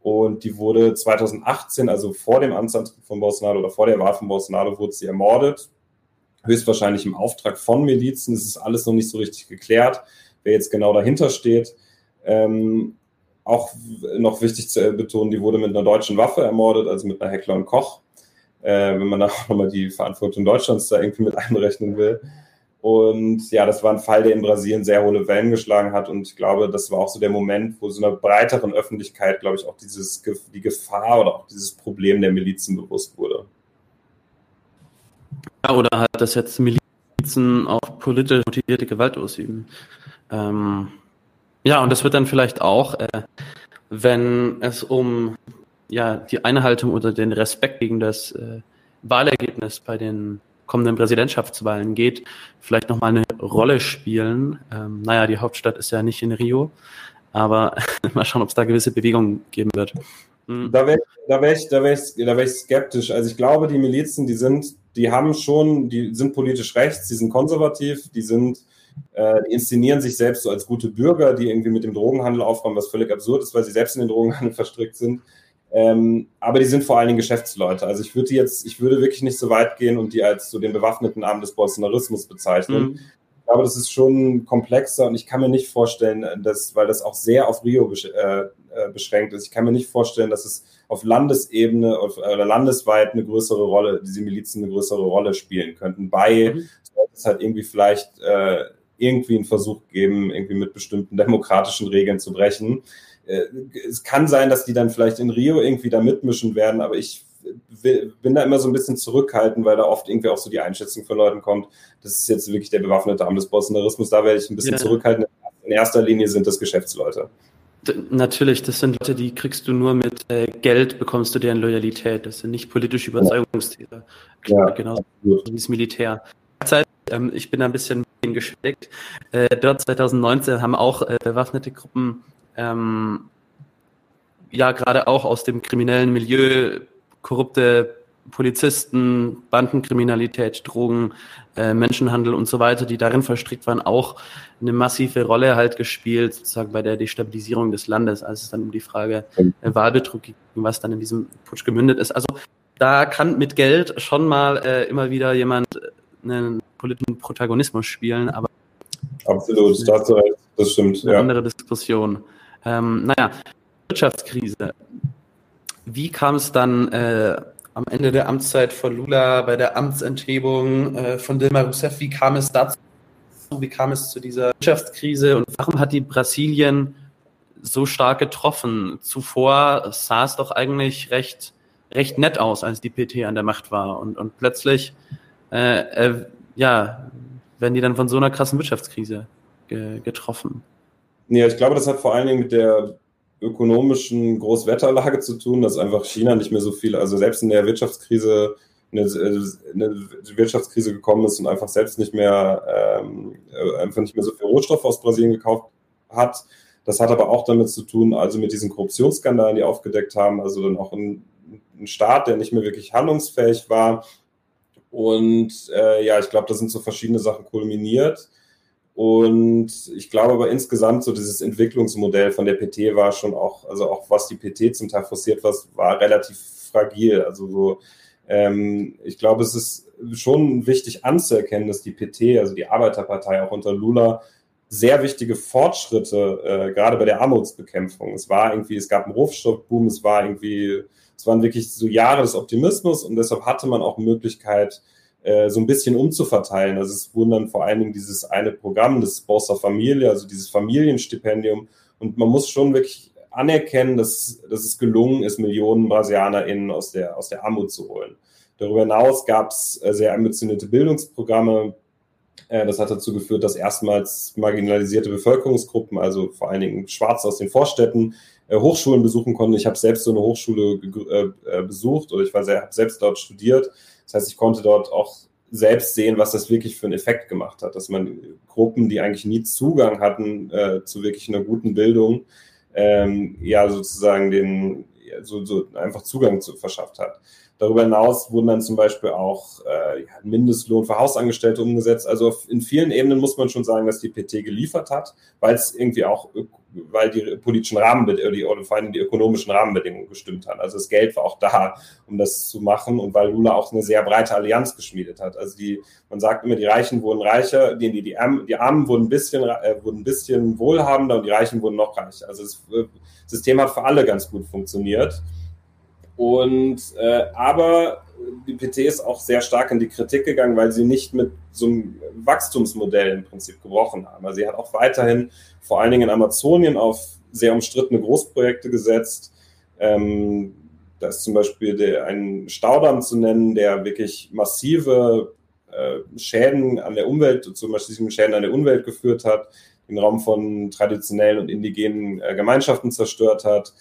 Und die wurde 2018, also vor dem Amtsantritt von Bolsonaro oder vor der Wahl von Bolsonaro, wurde sie ermordet. Höchstwahrscheinlich im Auftrag von Milizen. Das ist alles noch nicht so richtig geklärt, wer jetzt genau dahinter steht. Ähm, auch noch wichtig zu betonen, die wurde mit einer deutschen Waffe ermordet, also mit einer Heckler und Koch. Äh, wenn man da auch nochmal die Verantwortung Deutschlands da irgendwie mit einrechnen will. Und ja, das war ein Fall, der in Brasilien sehr hohe Wellen geschlagen hat. Und ich glaube, das war auch so der Moment, wo so einer breiteren Öffentlichkeit, glaube ich, auch dieses, die Gefahr oder auch dieses Problem der Milizen bewusst wurde. Ja, oder halt, dass jetzt Milizen auch politisch motivierte Gewalt ausüben. Ähm, ja, und das wird dann vielleicht auch, äh, wenn es um ja, die Einhaltung oder den Respekt gegen das äh, Wahlergebnis bei den kommenden Präsidentschaftswahlen geht, vielleicht nochmal eine Rolle spielen. Ähm, naja, die Hauptstadt ist ja nicht in Rio, aber mal schauen, ob es da gewisse Bewegungen geben wird. Mhm. Da wäre da wär ich, da wär ich, da wär ich skeptisch. Also ich glaube, die Milizen, die sind, die haben schon, die sind politisch rechts, die sind konservativ, die sind, äh, inszenieren sich selbst so als gute Bürger, die irgendwie mit dem Drogenhandel aufräumen, was völlig absurd ist, weil sie selbst in den Drogenhandel verstrickt sind. Ähm, aber die sind vor allen Dingen Geschäftsleute. Also ich würde jetzt, ich würde wirklich nicht so weit gehen und die als so den bewaffneten Arm des Bolsonarismus bezeichnen. Mhm. Ich glaube, das ist schon komplexer und ich kann mir nicht vorstellen, dass, weil das auch sehr auf Rio besch äh, äh beschränkt ist, ich kann mir nicht vorstellen, dass es auf Landesebene oder landesweit eine größere Rolle, diese Milizen eine größere Rolle spielen könnten. Bei mhm. sollte es halt irgendwie vielleicht äh, irgendwie einen Versuch geben, irgendwie mit bestimmten demokratischen Regeln zu brechen. Äh, es kann sein, dass die dann vielleicht in Rio irgendwie da mitmischen werden, aber ich bin da immer so ein bisschen zurückhaltend, weil da oft irgendwie auch so die Einschätzung von Leuten kommt, das ist jetzt wirklich der bewaffnete Arm des Bolsonarismus. Da werde ich ein bisschen ja. zurückhalten. In erster Linie sind das Geschäftsleute. Natürlich, das sind Leute, die kriegst du nur mit äh, Geld, bekommst du deren Loyalität. Das sind nicht politische Überzeugungstäter. Ja, genauso wie das Militär. Ähm, ich bin da ein bisschen geschickt. Äh, dort 2019 haben auch bewaffnete Gruppen ähm, ja gerade auch aus dem kriminellen Milieu, korrupte Polizisten, Bandenkriminalität, Drogen, äh, Menschenhandel und so weiter, die darin verstrickt waren, auch eine massive Rolle halt gespielt, sozusagen bei der Destabilisierung des Landes, als es dann um die Frage äh, Wahlbetrug ging, was dann in diesem Putsch gemündet ist. Also da kann mit Geld schon mal äh, immer wieder jemand äh, einen politischen Protagonismus spielen, aber absolut, das, das stimmt. Eine ja. andere Diskussion. Ähm, naja, Wirtschaftskrise. Wie kam es dann äh, am Ende der Amtszeit von Lula bei der Amtsenthebung äh, von Dilma Rousseff? Wie kam es dazu? Wie kam es zu dieser Wirtschaftskrise und warum hat die Brasilien so stark getroffen? Zuvor sah es doch eigentlich recht, recht nett aus, als die PT an der Macht war und, und plötzlich, äh, äh, ja, werden die dann von so einer krassen Wirtschaftskrise ge getroffen. Ja, ich glaube, das hat vor allen Dingen mit der ökonomischen Großwetterlage zu tun, dass einfach China nicht mehr so viel, also selbst in der Wirtschaftskrise eine, eine Wirtschaftskrise gekommen ist und einfach selbst nicht mehr ähm, einfach nicht mehr so viel Rohstoff aus Brasilien gekauft hat. Das hat aber auch damit zu tun, also mit diesen Korruptionsskandalen, die aufgedeckt haben, also dann auch ein, ein Staat, der nicht mehr wirklich handlungsfähig war. Und äh, ja, ich glaube, da sind so verschiedene Sachen kulminiert. Und ich glaube aber insgesamt so dieses Entwicklungsmodell von der PT war schon auch, also auch was die PT zum Teil forciert was, war relativ fragil. Also so, ähm, ich glaube, es ist schon wichtig anzuerkennen, dass die PT, also die Arbeiterpartei auch unter Lula, sehr wichtige Fortschritte, äh, gerade bei der Armutsbekämpfung. Es war irgendwie, es gab einen Rohstoffboom, es war irgendwie, es waren wirklich so Jahre des Optimismus und deshalb hatte man auch Möglichkeit, äh, so ein bisschen umzuverteilen. Also es wurden dann vor allen Dingen dieses eine Programm, das Bolsa Familie, also dieses Familienstipendium. Und man muss schon wirklich anerkennen, dass, dass es gelungen ist, Millionen BrasilianerInnen aus der, aus der Armut zu holen. Darüber hinaus gab es äh, sehr ambitionierte Bildungsprogramme. Äh, das hat dazu geführt, dass erstmals marginalisierte Bevölkerungsgruppen, also vor allen Dingen Schwarze aus den Vorstädten, Hochschulen besuchen konnten. Ich habe selbst so eine Hochschule besucht oder ich habe selbst dort studiert das heißt, ich konnte dort auch selbst sehen, was das wirklich für einen Effekt gemacht hat, dass man Gruppen, die eigentlich nie Zugang hatten äh, zu wirklich einer guten Bildung, ähm, ja sozusagen den so, so einfach Zugang zu, verschafft hat. Darüber hinaus wurden dann zum Beispiel auch äh, Mindestlohn für Hausangestellte umgesetzt. Also in vielen Ebenen muss man schon sagen, dass die PT geliefert hat, weil es irgendwie auch, weil die politischen Rahmenbedingungen oder vor allem die ökonomischen Rahmenbedingungen gestimmt haben. Also das Geld war auch da, um das zu machen und weil Lula auch eine sehr breite Allianz geschmiedet hat. Also die, man sagt immer, die Reichen wurden reicher, die, die, die, Armen, die Armen wurden ein bisschen, äh, wurden ein bisschen wohlhabender und die Reichen wurden noch reicher. Also das äh, System hat für alle ganz gut funktioniert. Und äh, aber die PT ist auch sehr stark in die Kritik gegangen, weil sie nicht mit so einem Wachstumsmodell im Prinzip gebrochen haben. Also sie hat auch weiterhin vor allen Dingen in Amazonien auf sehr umstrittene Großprojekte gesetzt. Ähm, da ist zum Beispiel der, ein Staudamm zu nennen, der wirklich massive äh, Schäden an der Umwelt, zum Beispiel Schäden an der Umwelt geführt hat, den Raum von traditionellen und indigenen äh, Gemeinschaften zerstört hat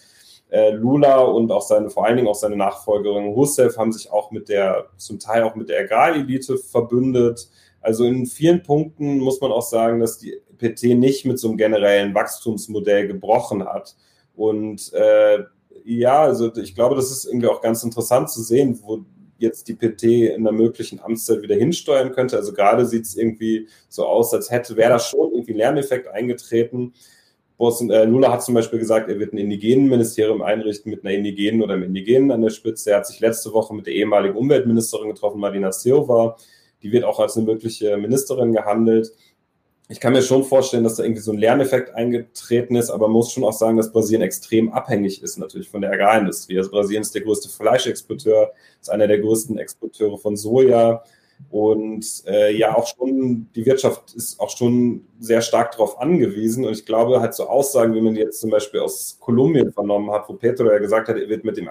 äh, Lula und auch seine, vor allen Dingen auch seine Nachfolgerin Hussev haben sich auch mit der, zum Teil auch mit der Agrarelite verbündet. Also in vielen Punkten muss man auch sagen, dass die PT nicht mit so einem generellen Wachstumsmodell gebrochen hat. Und äh, ja, also ich glaube, das ist irgendwie auch ganz interessant zu sehen, wo jetzt die PT in der möglichen Amtszeit wieder hinsteuern könnte. Also gerade sieht es irgendwie so aus, als hätte, wäre da schon irgendwie Lerneffekt eingetreten. Boston, äh, Lula hat zum Beispiel gesagt, er wird ein Indigenenministerium einrichten mit einer Indigenen oder einem Indigenen an der Spitze. Er hat sich letzte Woche mit der ehemaligen Umweltministerin getroffen, Marina Silva. Die wird auch als eine mögliche Ministerin gehandelt. Ich kann mir schon vorstellen, dass da irgendwie so ein Lerneffekt eingetreten ist, aber man muss schon auch sagen, dass Brasilien extrem abhängig ist natürlich von der Agrarindustrie. Also Brasilien ist der größte Fleischexporteur, ist einer der größten Exporteure von Soja, und äh, ja, auch schon, die Wirtschaft ist auch schon sehr stark darauf angewiesen. Und ich glaube, halt so Aussagen, wie man die jetzt zum Beispiel aus Kolumbien vernommen hat, wo Petro ja gesagt hat, er wird mit dem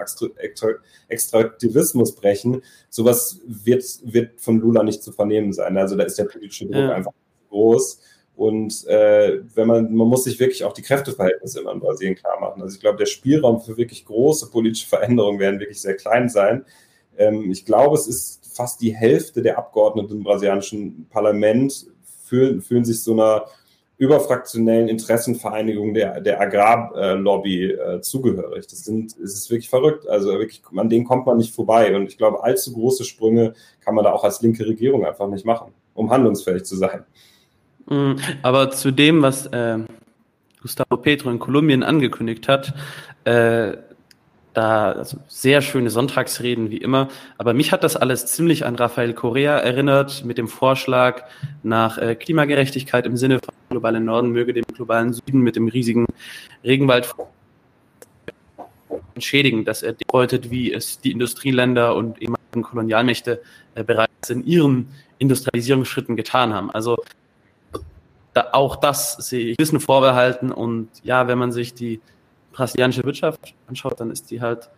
Extraktivismus brechen, sowas wird, wird von Lula nicht zu vernehmen sein. Also da ist der politische Druck ja. einfach groß. Und äh, wenn man, man muss sich wirklich auch die Kräfteverhältnisse immer in Brasilien klar machen. Also ich glaube, der Spielraum für wirklich große politische Veränderungen werden wirklich sehr klein sein. Ähm, ich glaube, es ist fast die Hälfte der Abgeordneten im brasilianischen Parlament fühlen, fühlen sich so einer überfraktionellen Interessenvereinigung der, der Agrarlobby äh, zugehörig. Das sind, es ist wirklich verrückt. Also wirklich, an denen kommt man nicht vorbei. Und ich glaube, allzu große Sprünge kann man da auch als linke Regierung einfach nicht machen, um handlungsfähig zu sein. Mm, aber zu dem, was äh, Gustavo Petro in Kolumbien angekündigt hat, äh, da also sehr schöne Sonntagsreden wie immer. Aber mich hat das alles ziemlich an Rafael Correa erinnert mit dem Vorschlag nach äh, Klimagerechtigkeit im Sinne von globalen Norden möge dem globalen Süden mit dem riesigen Regenwald entschädigen, dass er deutet, wie es die Industrieländer und ehemaligen Kolonialmächte äh, bereits in ihren Industrialisierungsschritten getan haben. Also da, auch das sehe ich Wissen vorbehalten und ja, wenn man sich die brasilianische Wirtschaft anschaut, dann ist die halt,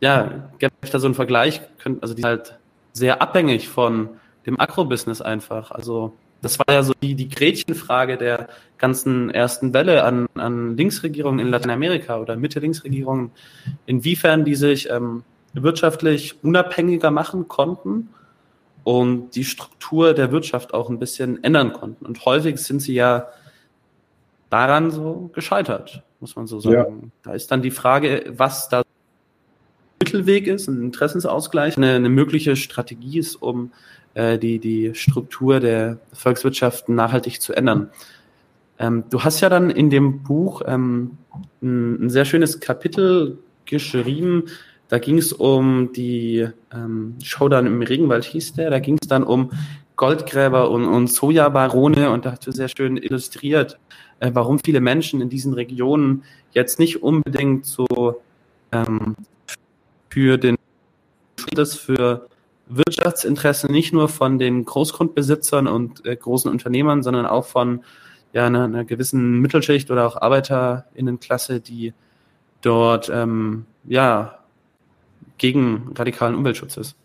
ja, gibt da so einen Vergleich, also die ist halt sehr abhängig von dem Agrobusiness einfach. Also das war ja so die, die Gretchenfrage der ganzen ersten Welle an, an Linksregierungen in Lateinamerika oder Mitte-Linksregierungen, inwiefern die sich ähm, wirtschaftlich unabhängiger machen konnten und die Struktur der Wirtschaft auch ein bisschen ändern konnten. Und häufig sind sie ja daran so gescheitert, muss man so sagen. Ja. Da ist dann die Frage, was da Mittelweg ist, ein Interessensausgleich, eine, eine mögliche Strategie ist, um äh, die, die Struktur der Volkswirtschaften nachhaltig zu ändern. Ähm, du hast ja dann in dem Buch ähm, ein, ein, sehr schönes Kapitel geschrieben. Da ging es um die ähm, Showdown im Regenwald, hieß der. Da ging es dann um Goldgräber und, und Sojabarone und da hast du sehr schön illustriert, äh, warum viele Menschen in diesen Regionen jetzt nicht unbedingt so ähm, für den das für Wirtschaftsinteresse nicht nur von den Großgrundbesitzern und äh, großen Unternehmern, sondern auch von ja, einer, einer gewissen Mittelschicht oder auch ArbeiterInnenklasse, die dort ähm, ja gegen radikalen Umweltschutz ist.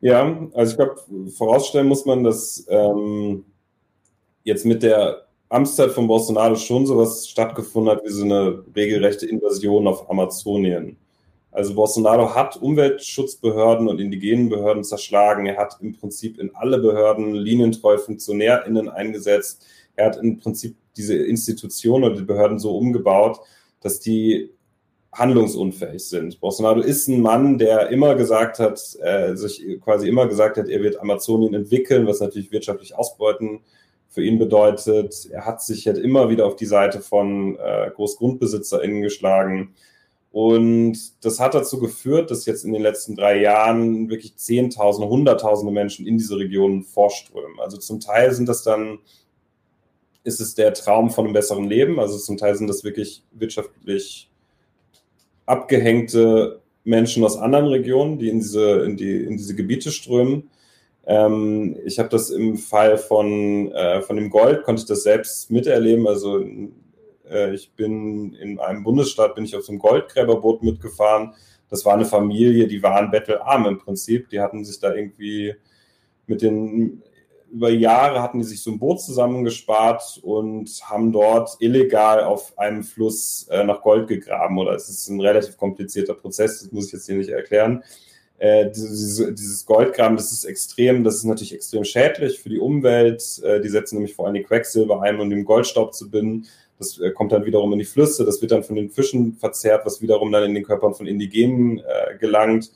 Ja, also ich glaube, vorausstellen muss man, dass ähm, jetzt mit der Amtszeit von Bolsonaro schon sowas stattgefunden hat wie so eine regelrechte Invasion auf Amazonien. Also Bolsonaro hat Umweltschutzbehörden und indigenen Behörden zerschlagen. Er hat im Prinzip in alle Behörden linientreu FunktionärInnen eingesetzt. Er hat im Prinzip diese Institutionen oder die Behörden so umgebaut, dass die handlungsunfähig sind. Bolsonaro ist ein Mann, der immer gesagt hat, äh, sich quasi immer gesagt hat, er wird Amazonien entwickeln, was natürlich wirtschaftlich ausbeuten für ihn bedeutet. Er hat sich halt immer wieder auf die Seite von äh, GroßgrundbesitzerInnen geschlagen. Und das hat dazu geführt, dass jetzt in den letzten drei Jahren wirklich Zehntausende, Hunderttausende Menschen in diese Region vorströmen. Also zum Teil sind das dann, ist es der Traum von einem besseren Leben. Also zum Teil sind das wirklich wirtschaftlich abgehängte Menschen aus anderen Regionen, die in diese, in die, in diese Gebiete strömen. Ähm, ich habe das im Fall von, äh, von dem Gold, konnte ich das selbst miterleben. Also äh, ich bin in einem Bundesstaat, bin ich auf so einem Goldgräberboot mitgefahren. Das war eine Familie, die waren bettelarm im Prinzip. Die hatten sich da irgendwie mit den, über Jahre hatten die sich so ein Boot zusammengespart und haben dort illegal auf einem Fluss äh, nach Gold gegraben. Oder es ist ein relativ komplizierter Prozess, das muss ich jetzt hier nicht erklären. Äh, dieses, dieses Goldgraben, das ist extrem, das ist natürlich extrem schädlich für die Umwelt. Äh, die setzen nämlich vor allem Quecksilber ein, um den Goldstaub zu binden. Das äh, kommt dann wiederum in die Flüsse, das wird dann von den Fischen verzehrt, was wiederum dann in den Körpern von Indigenen äh, gelangt.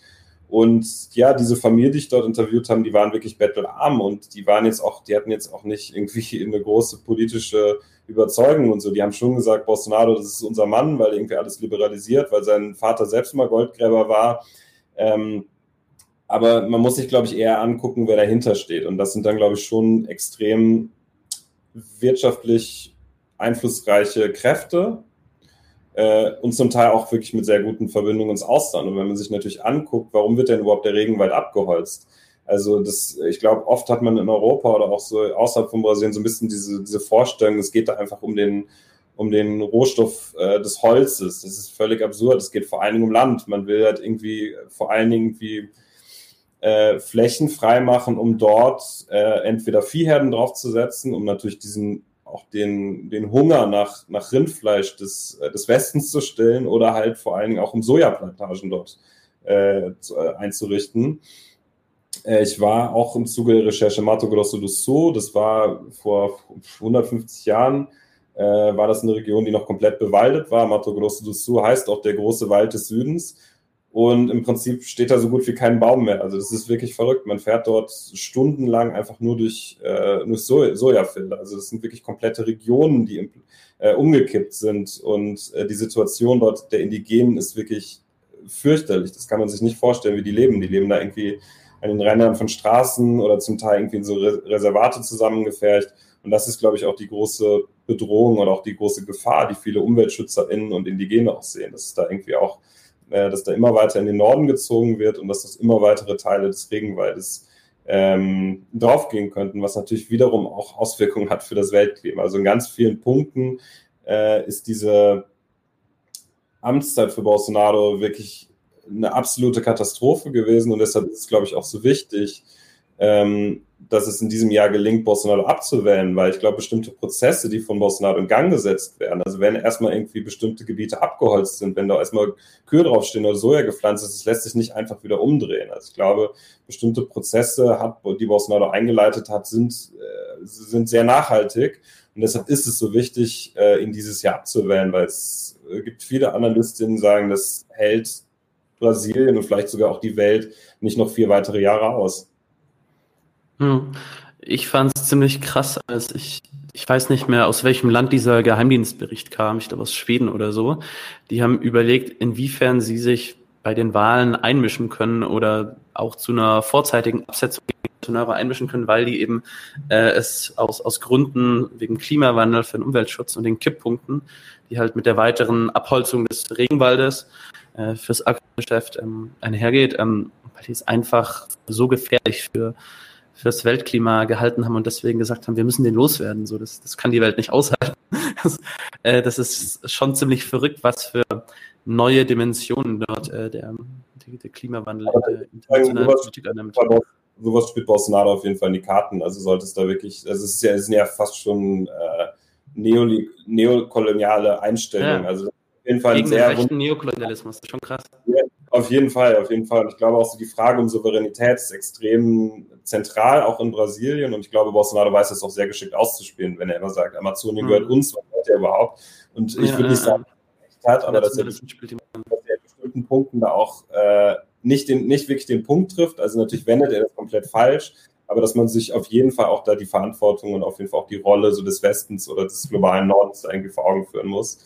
Und ja, diese Familie, die ich dort interviewt habe, die waren wirklich bettelarm und die waren jetzt auch, die hatten jetzt auch nicht irgendwie eine große politische Überzeugung und so. Die haben schon gesagt, Bolsonaro, das ist unser Mann, weil irgendwie alles liberalisiert, weil sein Vater selbst mal Goldgräber war. Ähm, aber man muss sich, glaube ich, eher angucken, wer dahinter steht. Und das sind dann, glaube ich, schon extrem wirtschaftlich einflussreiche Kräfte äh, und zum Teil auch wirklich mit sehr guten Verbindungen ins Ausland. Und wenn man sich natürlich anguckt, warum wird denn überhaupt der Regenwald abgeholzt? Also das, ich glaube, oft hat man in Europa oder auch so außerhalb von Brasilien so ein bisschen diese, diese Vorstellung, es geht da einfach um den, um den Rohstoff äh, des Holzes. Das ist völlig absurd. Es geht vor allen Dingen um Land. Man will halt irgendwie vor allen Dingen irgendwie äh, Flächen freimachen, um dort äh, entweder Viehherden draufzusetzen, um natürlich diesen auch den, den Hunger nach, nach Rindfleisch des, äh, des Westens zu stillen oder halt vor allen Dingen auch um Sojaplantagen dort äh, zu, äh, einzurichten. Äh, ich war auch im Zuge der Recherche Mato Grosso do Sul, das war vor 150 Jahren, äh, war das eine Region, die noch komplett bewaldet war. Mato Grosso do Sul heißt auch der große Wald des Südens. Und im Prinzip steht da so gut wie kein Baum mehr. Also das ist wirklich verrückt. Man fährt dort stundenlang einfach nur durch, äh, durch so Sojafelder. Also das sind wirklich komplette Regionen, die äh, umgekippt sind. Und äh, die Situation dort der Indigenen ist wirklich fürchterlich. Das kann man sich nicht vorstellen, wie die leben. Die leben da irgendwie an den Rändern von Straßen oder zum Teil irgendwie in so Reservate zusammengefercht. Und das ist, glaube ich, auch die große Bedrohung oder auch die große Gefahr, die viele UmweltschützerInnen und Indigene auch sehen. Dass es da irgendwie auch äh, dass da immer weiter in den Norden gezogen wird und dass das immer weitere Teile des Regenwaldes ähm, draufgehen könnten, was natürlich wiederum auch Auswirkungen hat für das Weltklima. Also in ganz vielen Punkten äh, ist diese Amtszeit für Bolsonaro wirklich eine absolute Katastrophe gewesen und deshalb ist es, glaube ich, auch so wichtig, ähm, dass es in diesem Jahr gelingt, Bolsonaro abzuwählen, weil ich glaube, bestimmte Prozesse, die von Bolsonaro in Gang gesetzt werden, also wenn erstmal irgendwie bestimmte Gebiete abgeholzt sind, wenn da erstmal Kühe draufstehen oder Soja gepflanzt ist, das lässt sich nicht einfach wieder umdrehen. Also ich glaube, bestimmte Prozesse, hat, die Bolsonaro eingeleitet hat, sind, äh, sind sehr nachhaltig. Und deshalb ist es so wichtig, äh, ihn dieses Jahr abzuwählen, weil es äh, gibt viele Analystinnen, die sagen, das hält Brasilien und vielleicht sogar auch die Welt nicht noch vier weitere Jahre aus. Hm. Ich fand es ziemlich krass, als ich, ich weiß nicht mehr, aus welchem Land dieser Geheimdienstbericht kam, ich glaube aus Schweden oder so. Die haben überlegt, inwiefern sie sich bei den Wahlen einmischen können oder auch zu einer vorzeitigen Absetzung Bolsonaro einmischen können, weil die eben äh, es aus, aus Gründen wegen Klimawandel für den Umweltschutz und den Kipppunkten, die halt mit der weiteren Abholzung des Regenwaldes äh, fürs Agrargeschäft ähm, einhergeht, ähm, weil die es einfach so gefährlich für fürs Weltklima gehalten haben und deswegen gesagt haben, wir müssen den loswerden. So, das, das kann die Welt nicht aushalten. Das, äh, das ist schon ziemlich verrückt, was für neue Dimensionen dort äh, der, der, Klimawandel in der internationalen Politik annimmt. Sowas spielt Bolsonaro auf jeden Fall in die Karten. Also sollte es da wirklich, also es ist ja, es sind ja fast schon äh, neokoloniale Einstellungen. Ja. Also auf jeden Fall Gegen sehr den rechten Neokolonialismus, das ist schon krass. Ja, auf jeden Fall, auf jeden Fall. Und ich glaube auch so die Frage um Souveränität ist extrem zentral, auch in Brasilien. Und ich glaube, Bolsonaro weiß das auch sehr geschickt auszuspielen, wenn er immer sagt, Amazonien mhm. gehört uns, was wollt er überhaupt? Und ich ja, will nicht sagen, dass er recht hat, aber dass er, in bestimmten Punkten da auch äh, nicht, den, nicht wirklich den Punkt trifft. Also natürlich wendet er das komplett falsch, aber dass man sich auf jeden Fall auch da die Verantwortung und auf jeden Fall auch die Rolle so des Westens oder des globalen Nordens irgendwie vor Augen führen muss.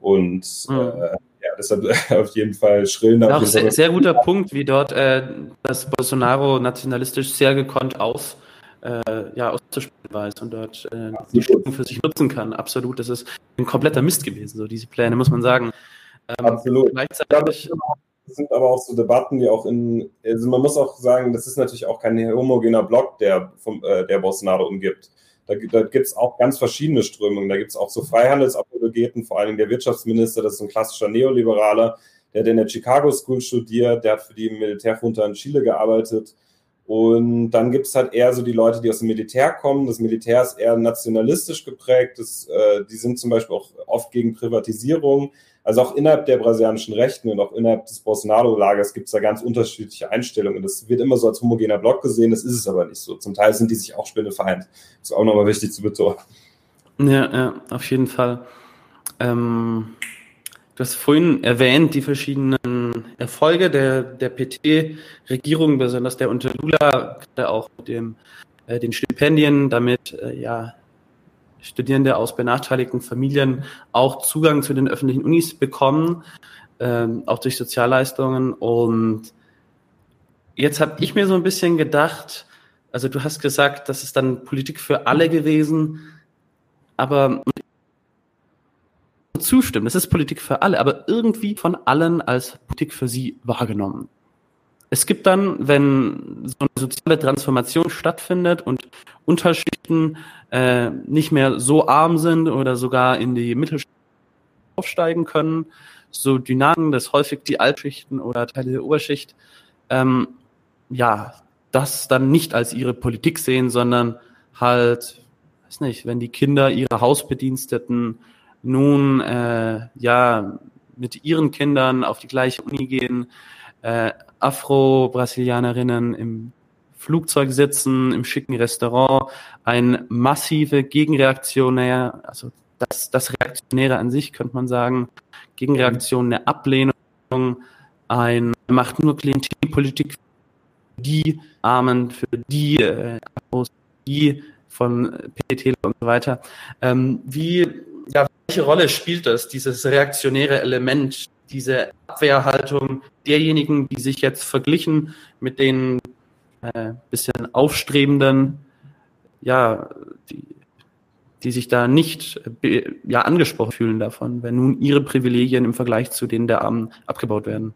Und mhm. äh, deshalb auf jeden Fall schrillen. Auch sehr, sehr, guter Punkt, wie dort äh, das Bolsonaro nationalistisch sehr gekonnt aus, äh, ja, auszuspielen weiß und dort äh, die Stimmung für sich nutzen kann. Absolut, das ist ein kompletter Mist gewesen, so diese Pläne, muss man sagen. Ähm, Absolut. Gleichzeitig, das sind aber auch so Debatten, die auch in, also man muss auch sagen, das ist natürlich auch kein homogener Block, der, vom, äh, der Bolsonaro umgibt. Da, da gibt es auch ganz verschiedene Strömungen. Da gibt es auch so Freihandelsapologeten, vor allem der Wirtschaftsminister, das ist ein klassischer Neoliberaler, der hat in der Chicago School studiert, der hat für die Militärjunta in Chile gearbeitet. Und dann gibt es halt eher so die Leute, die aus dem Militär kommen. Das Militär ist eher nationalistisch geprägt. Das, äh, die sind zum Beispiel auch oft gegen Privatisierung. Also auch innerhalb der brasilianischen Rechten und auch innerhalb des Bolsonaro-Lagers gibt es da ganz unterschiedliche Einstellungen. Das wird immer so als homogener Block gesehen, das ist es aber nicht so. Zum Teil sind die sich auch spinnefeind. Das ist auch nochmal wichtig zu betonen. Ja, ja, auf jeden Fall. Ähm, du hast vorhin erwähnt, die verschiedenen Erfolge der, der PT-Regierung, besonders der unter Lula, auch mit dem, äh, den Stipendien, damit äh, ja Studierende aus benachteiligten Familien auch Zugang zu den öffentlichen Unis bekommen, ähm, auch durch Sozialleistungen. Und jetzt habe ich mir so ein bisschen gedacht, also du hast gesagt, das ist dann Politik für alle gewesen, aber zustimmen, das ist Politik für alle, aber irgendwie von allen als Politik für sie wahrgenommen. Es gibt dann, wenn so eine soziale Transformation stattfindet und Unterschichten äh, nicht mehr so arm sind oder sogar in die Mittelschicht aufsteigen können, so Dynamiken, dass häufig die Altschichten oder Teile der Oberschicht ähm, ja das dann nicht als ihre Politik sehen, sondern halt, weiß nicht, wenn die Kinder ihre Hausbediensteten nun äh, ja mit ihren Kindern auf die gleiche Uni gehen, äh, Afro-Brasilianerinnen im Flugzeug sitzen, im schicken Restaurant, ein massive Gegenreaktionär, also das, das Reaktionäre an sich, könnte man sagen, Gegenreaktion, eine Ablehnung, ein macht nur Klientelpolitik für die Armen, für die, äh, die von PT und so weiter. Ähm, wie, ja, welche Rolle spielt das, dieses reaktionäre Element, diese Abwehrhaltung derjenigen, die sich jetzt verglichen mit den äh, bisschen aufstrebenden, ja, die, die sich da nicht äh, ja, angesprochen fühlen davon, wenn nun ihre Privilegien im Vergleich zu denen der Armen abgebaut werden.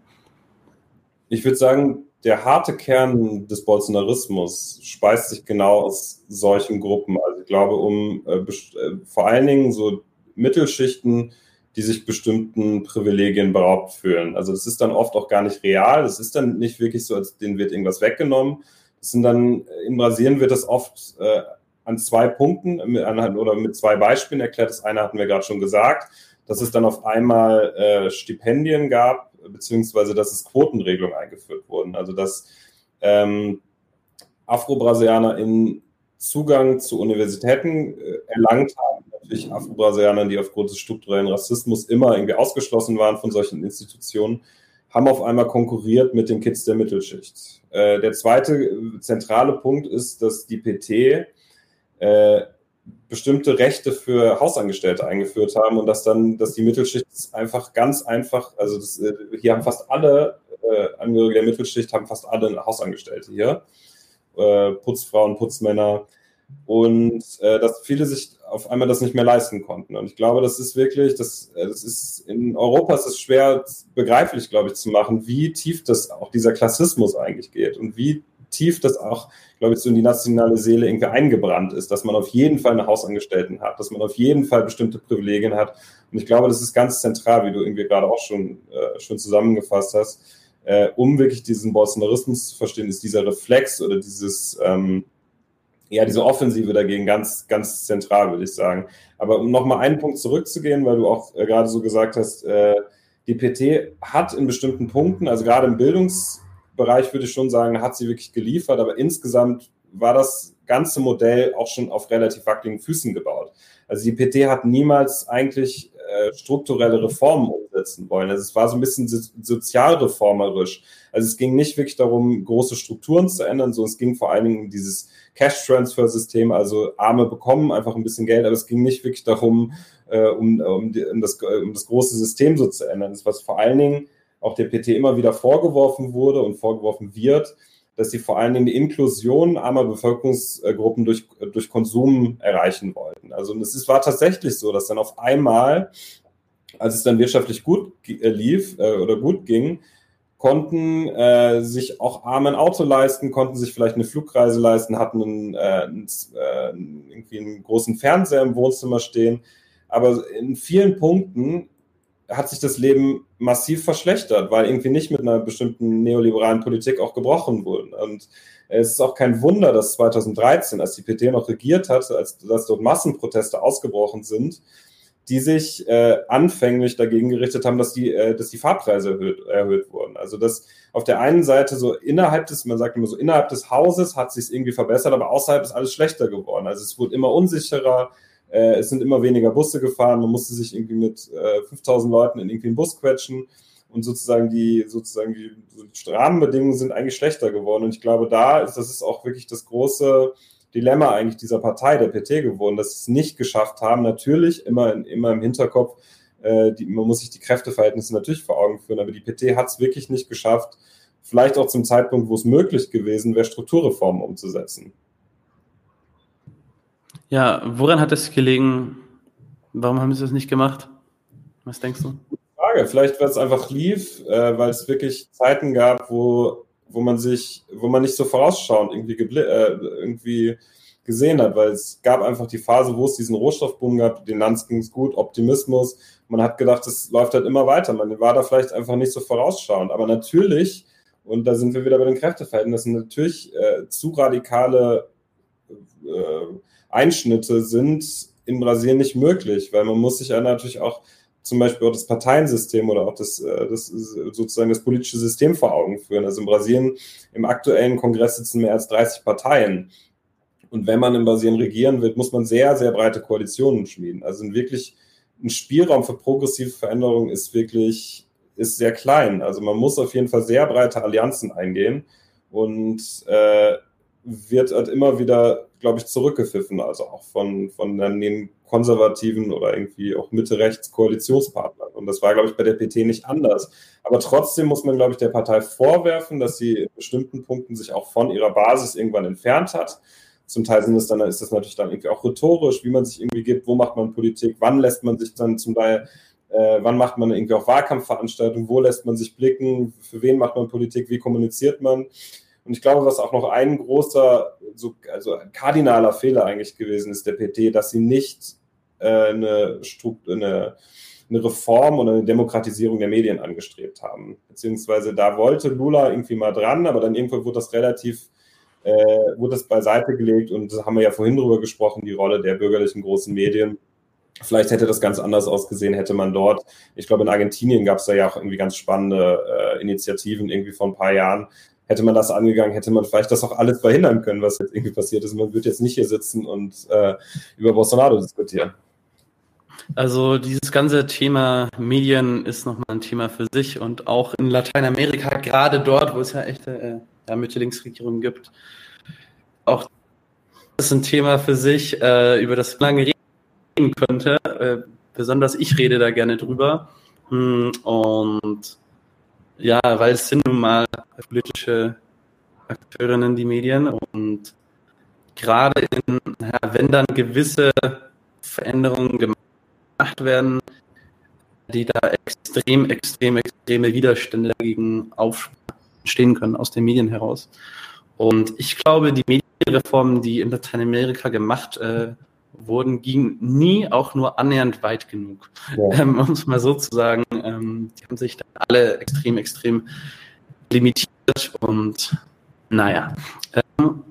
Ich würde sagen, der harte Kern des Bolsonarismus speist sich genau aus solchen Gruppen. Also ich glaube, um äh, äh vor allen Dingen so Mittelschichten, die sich bestimmten Privilegien beraubt fühlen. Also das ist dann oft auch gar nicht real. Es ist dann nicht wirklich so, als denen wird irgendwas weggenommen, Das sind dann, in Brasilien wird das oft äh, an zwei Punkten mit, an, oder mit zwei Beispielen erklärt. Das eine hatten wir gerade schon gesagt, dass es dann auf einmal äh, Stipendien gab, beziehungsweise dass es Quotenregelungen eingeführt wurden. Also dass ähm, Afro-Brasilianer in Zugang zu Universitäten äh, erlangt haben. Natürlich Afro-Brasilianer, die aufgrund des strukturellen Rassismus immer irgendwie ausgeschlossen waren von solchen Institutionen, haben auf einmal konkurriert mit den Kids der Mittelschicht. Äh, der zweite äh, zentrale Punkt ist, dass die PT äh, bestimmte Rechte für Hausangestellte eingeführt haben und dass dann, dass die Mittelschicht einfach ganz einfach, also das, äh, hier haben fast alle äh, Angehörige der Mittelschicht haben fast alle Hausangestellte hier äh, Putzfrauen, Putzmänner und äh, dass viele sich auf einmal das nicht mehr leisten konnten. Und ich glaube, das ist wirklich, das, äh, das ist in Europa ist es schwer begreiflich, glaube ich, zu machen, wie tief das auch dieser Klassismus eigentlich geht und wie tief das auch, glaube ich, so in die nationale Seele irgendwie eingebrannt ist, dass man auf jeden Fall eine Hausangestellten hat, dass man auf jeden Fall bestimmte Privilegien hat. Und ich glaube, das ist ganz zentral, wie du irgendwie gerade auch schon, äh, schon zusammengefasst hast äh, um wirklich diesen Bolsonarismus zu verstehen, ist dieser Reflex oder dieses, ähm, ja, diese Offensive dagegen ganz, ganz zentral, würde ich sagen. Aber um nochmal einen Punkt zurückzugehen, weil du auch äh, gerade so gesagt hast, äh, die PT hat in bestimmten Punkten, also gerade im Bildungsbereich würde ich schon sagen, hat sie wirklich geliefert, aber insgesamt war das ganze Modell auch schon auf relativ wackeligen Füßen gebaut. Also die PT hat niemals eigentlich äh, strukturelle Reformen umsetzen wollen. Also es war so ein bisschen sozialreformerisch. Also es ging nicht wirklich darum, große Strukturen zu ändern, sondern es ging vor allen Dingen um dieses Cash-Transfer-System, also Arme bekommen einfach ein bisschen Geld, aber es ging nicht wirklich darum, äh, um, um, die, um, das, um das große System so zu ändern. Das, was vor allen Dingen auch der PT immer wieder vorgeworfen wurde und vorgeworfen wird, dass sie vor allen Dingen die Inklusion armer Bevölkerungsgruppen durch, durch Konsum erreichen wollten. Also es ist, war tatsächlich so, dass dann auf einmal, als es dann wirtschaftlich gut äh, lief äh, oder gut ging, konnten äh, sich auch Arme ein Auto leisten, konnten sich vielleicht eine Flugreise leisten, hatten einen, äh, einen, äh, irgendwie einen großen Fernseher im Wohnzimmer stehen. Aber in vielen Punkten hat sich das Leben massiv verschlechtert, weil irgendwie nicht mit einer bestimmten neoliberalen Politik auch gebrochen wurde. Und es ist auch kein Wunder, dass 2013, als die PT noch regiert hat, als dass dort Massenproteste ausgebrochen sind, die sich äh, anfänglich dagegen gerichtet haben, dass die, äh, dass die Fahrpreise erhöht, erhöht wurden. Also dass auf der einen Seite so innerhalb des, man sagt immer so, innerhalb des Hauses hat sich irgendwie verbessert, aber außerhalb ist alles schlechter geworden. Also es wurde immer unsicherer, äh, es sind immer weniger Busse gefahren. Man musste sich irgendwie mit äh, 5000 Leuten in irgendwie einen Bus quetschen. Und sozusagen die, sozusagen die, Rahmenbedingungen sind eigentlich schlechter geworden. Und ich glaube, da ist, das ist auch wirklich das große Dilemma eigentlich dieser Partei, der PT geworden, dass sie es nicht geschafft haben. Natürlich immer, immer im Hinterkopf, äh, die, man muss sich die Kräfteverhältnisse natürlich vor Augen führen, aber die PT hat es wirklich nicht geschafft, vielleicht auch zum Zeitpunkt, wo es möglich gewesen wäre, Strukturreformen umzusetzen. Ja, woran hat es gelegen? Warum haben sie das nicht gemacht? Was denkst du? Frage. Vielleicht, weil es einfach lief, äh, weil es wirklich Zeiten gab, wo, wo man sich, wo man nicht so vorausschauend irgendwie, äh, irgendwie gesehen hat, weil es gab einfach die Phase, wo es diesen Rohstoffboom gab, den Lands ging es gut, Optimismus. Man hat gedacht, es läuft halt immer weiter. Man war da vielleicht einfach nicht so vorausschauend. Aber natürlich, und da sind wir wieder bei den Kräfteverhältnissen, natürlich äh, zu radikale äh, Einschnitte sind in Brasilien nicht möglich, weil man muss sich ja natürlich auch zum Beispiel auch das Parteiensystem oder auch das, äh, das sozusagen das politische System vor Augen führen. Also in Brasilien im aktuellen Kongress sitzen mehr als 30 Parteien. Und wenn man in Brasilien regieren wird, muss man sehr, sehr breite Koalitionen schmieden. Also wirklich ein Spielraum für progressive Veränderungen ist wirklich, ist sehr klein. Also man muss auf jeden Fall sehr breite Allianzen eingehen und äh, wird halt immer wieder glaube ich, zurückgepfiffen, also auch von, von den konservativen oder irgendwie auch Mitte-Rechts-Koalitionspartnern. Und das war, glaube ich, bei der PT nicht anders. Aber trotzdem muss man, glaube ich, der Partei vorwerfen, dass sie in bestimmten Punkten sich auch von ihrer Basis irgendwann entfernt hat. Zum Teil sind es dann, ist das natürlich dann irgendwie auch rhetorisch, wie man sich irgendwie gibt, wo macht man Politik, wann lässt man sich dann zum Teil, äh, wann macht man irgendwie auch Wahlkampfveranstaltungen, wo lässt man sich blicken, für wen macht man Politik, wie kommuniziert man. Und ich glaube, was auch noch ein großer, so, also kardinaler Fehler eigentlich gewesen ist der PT, dass sie nicht äh, eine, eine, eine Reform oder eine Demokratisierung der Medien angestrebt haben. Beziehungsweise da wollte Lula irgendwie mal dran, aber dann irgendwann wurde das relativ äh, wurde das beiseite gelegt und da haben wir ja vorhin drüber gesprochen, die Rolle der bürgerlichen großen Medien. Vielleicht hätte das ganz anders ausgesehen, hätte man dort, ich glaube, in Argentinien gab es da ja auch irgendwie ganz spannende äh, Initiativen irgendwie vor ein paar Jahren. Hätte man das angegangen, hätte man vielleicht das auch alles verhindern können, was jetzt irgendwie passiert ist. Man würde jetzt nicht hier sitzen und äh, über Bolsonaro diskutieren. Also dieses ganze Thema Medien ist nochmal ein Thema für sich und auch in Lateinamerika, gerade dort, wo es ja echte äh, ja, Mitte-Links-Regierungen gibt, auch das ist ein Thema für sich, äh, über das lange reden könnte. Äh, besonders ich rede da gerne drüber. Hm, und ja, weil es sind nun mal politische Akteurinnen, die Medien. Und gerade in, ja, wenn dann gewisse Veränderungen gemacht werden, die da extrem, extrem, extreme Widerstände dagegen aufstehen können aus den Medien heraus. Und ich glaube, die Medienreformen, die in Lateinamerika gemacht äh, wurden, ging nie auch nur annähernd weit genug. Ja. Ähm, um es mal so zu sagen, ähm, die haben sich da alle extrem, extrem limitiert und naja. Ähm,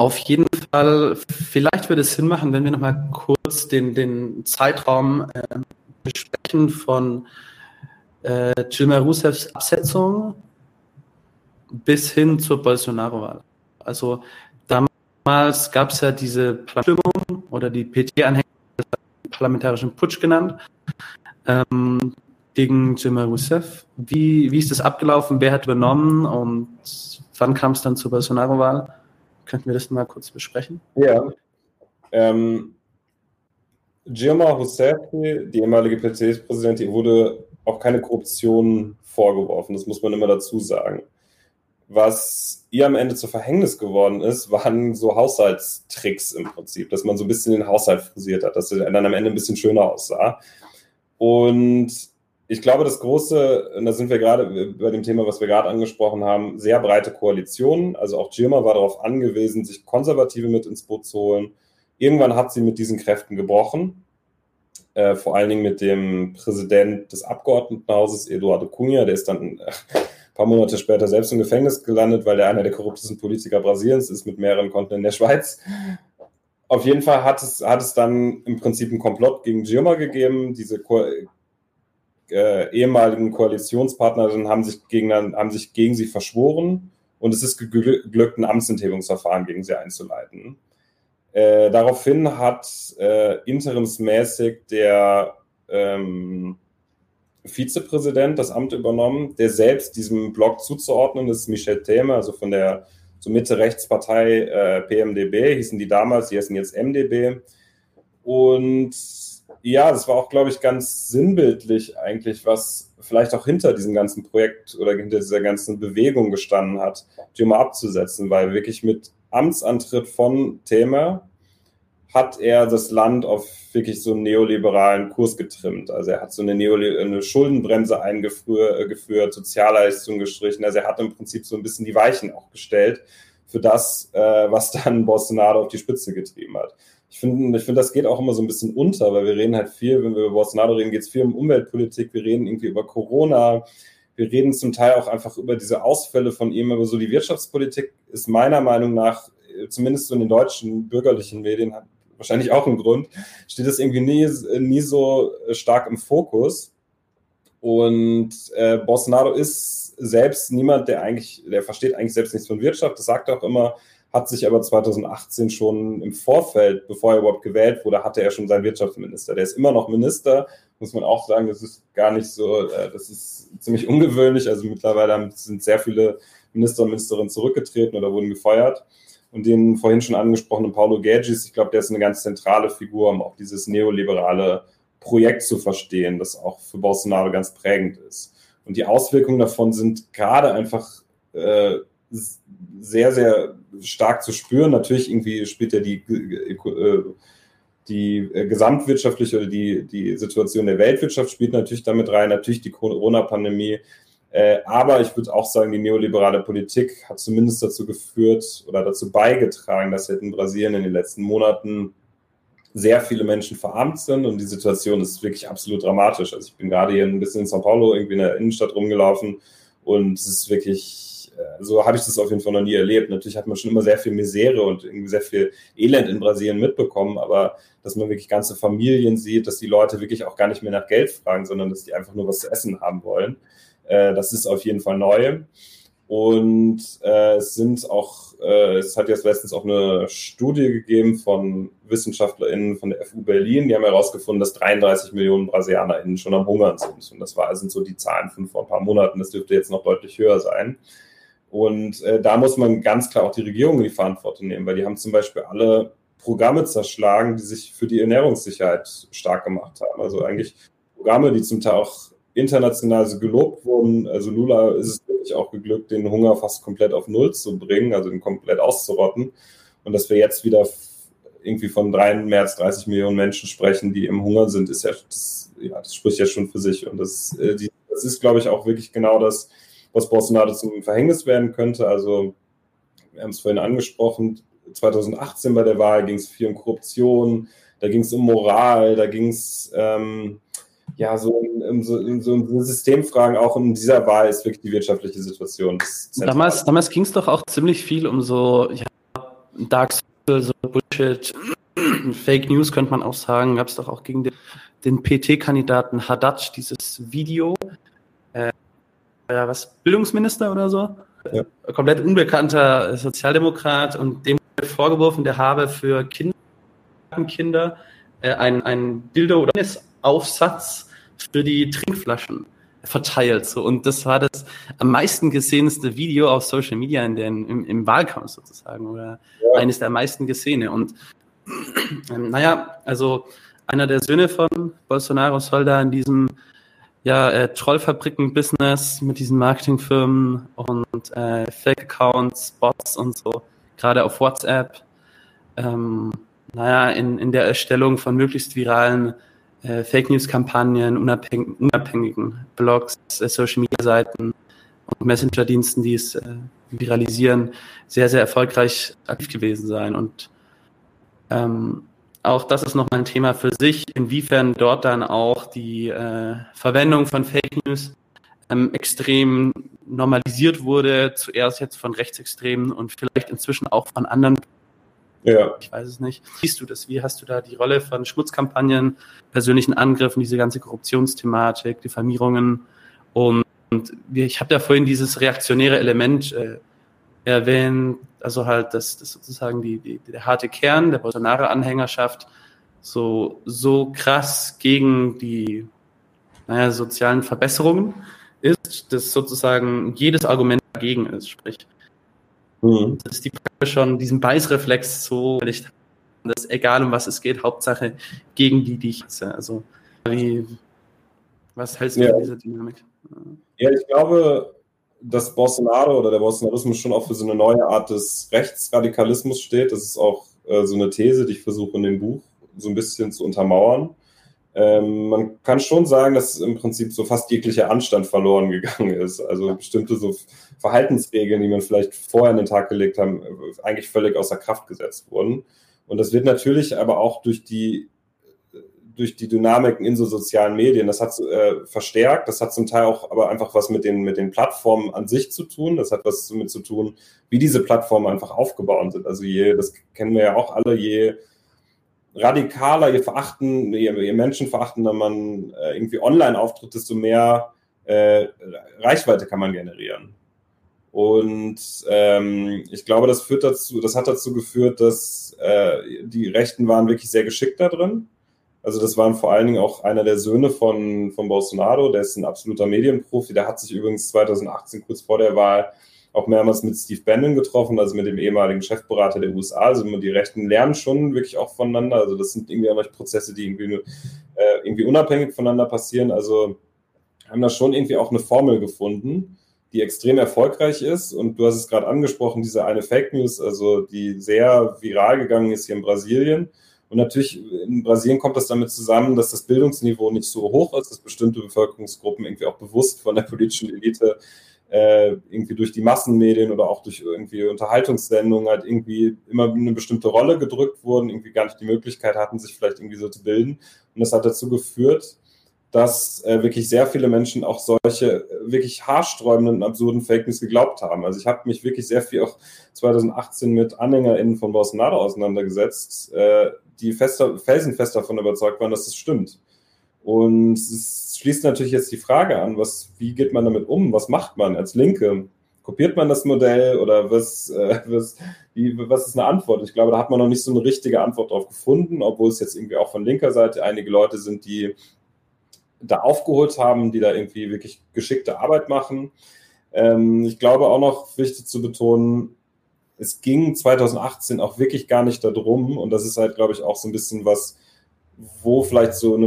auf jeden Fall, vielleicht würde es Sinn machen, wenn wir nochmal kurz den, den Zeitraum äh, besprechen von äh, Dilma Rousseffs Absetzung bis hin zur Bolsonaro-Wahl. Also Damals gab es ja diese Stimmung oder die PT-Anhänger parlamentarischen Putsch genannt ähm, gegen Dilma Rousseff. Wie, wie ist das abgelaufen? Wer hat übernommen und wann kam es dann zur Bolsonaro-Wahl? Könnten wir das mal kurz besprechen? Ja. Ähm, Dilma Rousseff, die ehemalige PT-Präsidentin, wurde auch keine Korruption vorgeworfen. Das muss man immer dazu sagen. Was ihr am Ende zu Verhängnis geworden ist, waren so Haushaltstricks im Prinzip, dass man so ein bisschen den Haushalt frisiert hat, dass er dann am Ende ein bisschen schöner aussah. Und ich glaube, das große, und da sind wir gerade bei dem Thema, was wir gerade angesprochen haben, sehr breite Koalitionen. Also auch Girma war darauf angewiesen, sich Konservative mit ins Boot zu holen. Irgendwann hat sie mit diesen Kräften gebrochen. Äh, vor allen Dingen mit dem Präsident des Abgeordnetenhauses, Eduardo Cunha, der ist dann äh, paar Monate später selbst im Gefängnis gelandet, weil er einer der korruptesten Politiker Brasiliens ist mit mehreren Konten in der Schweiz. Auf jeden Fall hat es, hat es dann im Prinzip einen Komplott gegen Girma gegeben. Diese Ko äh, ehemaligen Koalitionspartner haben sich, gegen, haben sich gegen sie verschworen und es ist geglückt, ein Amtsenthebungsverfahren gegen sie einzuleiten. Äh, daraufhin hat äh, interimsmäßig der ähm, Vizepräsident das Amt übernommen, der selbst diesem Block zuzuordnen ist, Michel Theme, also von der so Mitte-Rechtspartei äh, PMDB, hießen die damals, die heißen jetzt MDB. Und ja, das war auch, glaube ich, ganz sinnbildlich eigentlich, was vielleicht auch hinter diesem ganzen Projekt oder hinter dieser ganzen Bewegung gestanden hat, die mal abzusetzen, weil wirklich mit Amtsantritt von Thema hat er das Land auf wirklich so einen neoliberalen Kurs getrimmt. Also er hat so eine, Neoli eine Schuldenbremse eingeführt, Sozialleistungen gestrichen. Also er hat im Prinzip so ein bisschen die Weichen auch gestellt für das, äh, was dann Bolsonaro auf die Spitze getrieben hat. Ich finde, ich finde, das geht auch immer so ein bisschen unter, weil wir reden halt viel, wenn wir über Bolsonaro reden, geht es viel um Umweltpolitik, wir reden irgendwie über Corona, wir reden zum Teil auch einfach über diese Ausfälle von ihm, aber so die Wirtschaftspolitik ist meiner Meinung nach, zumindest so in den deutschen bürgerlichen Medien, wahrscheinlich auch ein Grund, steht das irgendwie nie, nie so stark im Fokus. Und äh, Bolsonaro ist selbst niemand, der eigentlich, der versteht eigentlich selbst nichts von Wirtschaft, das sagt er auch immer, hat sich aber 2018 schon im Vorfeld, bevor er überhaupt gewählt wurde, hatte er schon seinen Wirtschaftsminister. Der ist immer noch Minister, muss man auch sagen, das ist gar nicht so, äh, das ist ziemlich ungewöhnlich. Also mittlerweile sind sehr viele Minister und Ministerinnen zurückgetreten oder wurden gefeuert und den vorhin schon angesprochenen Paulo Gagis, ich glaube, der ist eine ganz zentrale Figur, um auch dieses neoliberale Projekt zu verstehen, das auch für Bolsonaro ganz prägend ist. Und die Auswirkungen davon sind gerade einfach äh, sehr, sehr stark zu spüren. Natürlich irgendwie spielt ja die, äh, die gesamtwirtschaftliche oder die, die Situation der Weltwirtschaft spielt natürlich damit rein, natürlich die Corona-Pandemie, äh, aber ich würde auch sagen, die neoliberale Politik hat zumindest dazu geführt oder dazu beigetragen, dass in Brasilien in den letzten Monaten sehr viele Menschen verarmt sind und die Situation ist wirklich absolut dramatisch. Also ich bin gerade hier ein bisschen in São Paulo irgendwie in der Innenstadt rumgelaufen und es ist wirklich äh, so habe ich das auf jeden Fall noch nie erlebt. Natürlich hat man schon immer sehr viel Misere und sehr viel Elend in Brasilien mitbekommen, aber dass man wirklich ganze Familien sieht, dass die Leute wirklich auch gar nicht mehr nach Geld fragen, sondern dass die einfach nur was zu essen haben wollen, äh, das ist auf jeden Fall neu. Und äh, es sind auch, äh, es hat jetzt letztens auch eine Studie gegeben von WissenschaftlerInnen von der FU Berlin, die haben herausgefunden, dass 33 Millionen BrasilianerInnen schon am Hungern sind. Und das war, sind so die Zahlen von vor ein paar Monaten, das dürfte jetzt noch deutlich höher sein. Und äh, da muss man ganz klar auch die Regierung in die Verantwortung nehmen, weil die haben zum Beispiel alle Programme zerschlagen, die sich für die Ernährungssicherheit stark gemacht haben. Also eigentlich Programme, die zum Teil auch international so gelobt wurden. Also Lula ist es wirklich auch geglückt, den Hunger fast komplett auf Null zu bringen, also ihn komplett auszurotten. Und dass wir jetzt wieder irgendwie von drei, mehr als 30 Millionen Menschen sprechen, die im Hunger sind, ist ja das, ja, das spricht ja schon für sich. Und das, äh, die, das ist, glaube ich, auch wirklich genau das, was Bolsonaro zum Verhängnis werden könnte. Also, wir haben es vorhin angesprochen, 2018 bei der Wahl ging es viel um Korruption, da ging es um Moral, da ging es ähm, ja, so in, so, so Systemfragen auch in dieser Wahl ist wirklich die wirtschaftliche Situation. Damals, damals ging es doch auch ziemlich viel um so ja, Dark Social, so Bullshit, Fake News könnte man auch sagen. Gab es doch auch gegen den, den PT-Kandidaten Haddad dieses Video. Äh, ja, was, Bildungsminister oder so? Ja. Komplett unbekannter Sozialdemokrat und dem vorgeworfen, der habe für Kinder, Kinder äh, ein, ein Bilder- oder Aufsatz für die Trinkflaschen verteilt. So. Und das war das am meisten gesehenste Video auf Social Media in den, im, im Wahlkampf sozusagen oder ja. eines der meisten gesehene. Und ähm, naja, also einer der Söhne von Bolsonaro soll da in diesem ja, äh, Trollfabriken-Business mit diesen Marketingfirmen und äh, Fake-Accounts, Bots und so, gerade auf WhatsApp, ähm, naja, in, in der Erstellung von möglichst viralen äh, Fake News-Kampagnen, unabhäng unabhängigen Blogs, äh, Social-Media-Seiten und Messenger-Diensten, die es äh, viralisieren, sehr, sehr erfolgreich aktiv gewesen sein. Und ähm, auch das ist nochmal ein Thema für sich, inwiefern dort dann auch die äh, Verwendung von Fake News ähm, extrem normalisiert wurde, zuerst jetzt von Rechtsextremen und vielleicht inzwischen auch von anderen ja. Ich weiß es nicht. Siehst du das? Wie hast du da die Rolle von Schmutzkampagnen, persönlichen Angriffen, diese ganze Korruptionsthematik, Diffamierungen? Und, und ich habe ja vorhin dieses reaktionäre Element äh, erwähnt, also halt, dass das sozusagen die, die, der harte Kern der Bolsonaro-Anhängerschaft so, so krass gegen die naja, sozialen Verbesserungen ist, dass sozusagen jedes Argument dagegen ist. Sprich, Mhm. Das ist die schon, diesen Beißreflex so, dass egal um was es geht, Hauptsache gegen die, die ich hasse. Also, wie, was hältst du ja. von dieser Dynamik? Ja, ich glaube, dass Bolsonaro oder der Bolsonarismus schon auch für so eine neue Art des Rechtsradikalismus steht. Das ist auch äh, so eine These, die ich versuche in dem Buch so ein bisschen zu untermauern. Ähm, man kann schon sagen, dass im Prinzip so fast jeglicher Anstand verloren gegangen ist. Also bestimmte so Verhaltensregeln, die man vielleicht vorher in den Tag gelegt haben, eigentlich völlig außer Kraft gesetzt wurden. Und das wird natürlich aber auch durch die durch die Dynamiken in so sozialen Medien, das hat äh, verstärkt, das hat zum Teil auch aber einfach was mit den, mit den Plattformen an sich zu tun, das hat was damit zu tun, wie diese Plattformen einfach aufgebaut sind. Also je, das kennen wir ja auch alle, je radikaler, je verachten, je, je menschenverachtender man äh, irgendwie online auftritt, desto mehr äh, Reichweite kann man generieren. Und ähm, ich glaube, das führt dazu, das hat dazu geführt, dass äh, die Rechten waren wirklich sehr geschickt da drin. Also das waren vor allen Dingen auch einer der Söhne von, von Bolsonaro, der ist ein absoluter Medienprofi, der hat sich übrigens 2018 kurz vor der Wahl auch mehrmals mit Steve Bannon getroffen, also mit dem ehemaligen Chefberater der USA. Also die Rechten lernen schon wirklich auch voneinander. Also das sind irgendwie auch Prozesse, die irgendwie, äh, irgendwie unabhängig voneinander passieren. Also haben da schon irgendwie auch eine Formel gefunden, die extrem erfolgreich ist. Und du hast es gerade angesprochen, diese eine Fake News, also die sehr viral gegangen ist hier in Brasilien. Und natürlich in Brasilien kommt das damit zusammen, dass das Bildungsniveau nicht so hoch ist, dass bestimmte Bevölkerungsgruppen irgendwie auch bewusst von der politischen Elite äh, irgendwie durch die Massenmedien oder auch durch irgendwie Unterhaltungssendungen halt irgendwie immer eine bestimmte Rolle gedrückt wurden, irgendwie gar nicht die Möglichkeit hatten, sich vielleicht irgendwie so zu bilden. Und das hat dazu geführt, dass äh, wirklich sehr viele Menschen auch solche äh, wirklich haarsträubenden, absurden Fake News geglaubt haben. Also ich habe mich wirklich sehr viel auch 2018 mit AnhängerInnen von Bolsonaro auseinandergesetzt, äh, die fester, felsenfest davon überzeugt waren, dass es stimmt. Und es schließt natürlich jetzt die Frage an, was, wie geht man damit um? Was macht man als Linke? Kopiert man das Modell oder was, äh, was, wie, was ist eine Antwort? Ich glaube, da hat man noch nicht so eine richtige Antwort drauf gefunden, obwohl es jetzt irgendwie auch von linker Seite einige Leute sind, die da aufgeholt haben, die da irgendwie wirklich geschickte Arbeit machen. Ähm, ich glaube auch noch wichtig zu betonen, es ging 2018 auch wirklich gar nicht darum, und das ist halt, glaube ich, auch so ein bisschen was, wo vielleicht so eine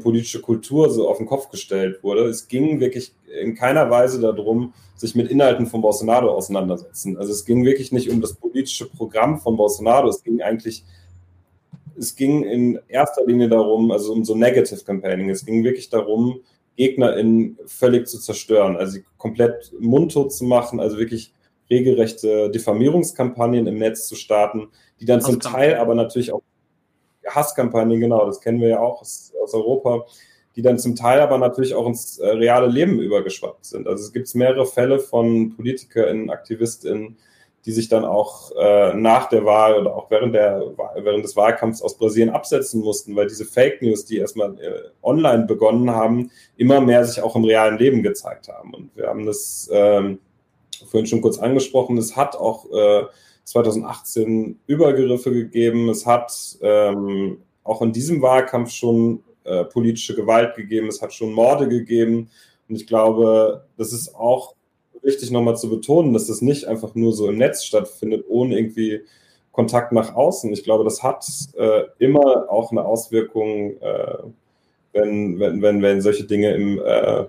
politische Kultur so auf den Kopf gestellt wurde. Es ging wirklich in keiner Weise darum, sich mit Inhalten von Bolsonaro auseinandersetzen. Also es ging wirklich nicht um das politische Programm von Bolsonaro, es ging eigentlich es ging in erster Linie darum, also um so Negative Campaigning. Es ging wirklich darum, GegnerInnen völlig zu zerstören, also sie komplett mundtot zu machen, also wirklich regelrechte Diffamierungskampagnen im Netz zu starten, die dann zum Teil aber natürlich auch Hasskampagnen, genau, das kennen wir ja auch aus, aus Europa, die dann zum Teil aber natürlich auch ins äh, reale Leben übergeschwappt sind. Also es gibt mehrere Fälle von PolitikerInnen, AktivistInnen, die sich dann auch äh, nach der Wahl oder auch während, der, während des Wahlkampfs aus Brasilien absetzen mussten, weil diese Fake News, die erstmal äh, online begonnen haben, immer mehr sich auch im realen Leben gezeigt haben. Und wir haben das ähm, vorhin schon kurz angesprochen, es hat auch äh, 2018 Übergriffe gegeben, es hat ähm, auch in diesem Wahlkampf schon äh, politische Gewalt gegeben, es hat schon Morde gegeben. Und ich glaube, das ist auch wichtig nochmal zu betonen, dass das nicht einfach nur so im Netz stattfindet, ohne irgendwie Kontakt nach außen. Ich glaube, das hat äh, immer auch eine Auswirkung, äh, wenn, wenn, wenn, wenn solche Dinge im, äh,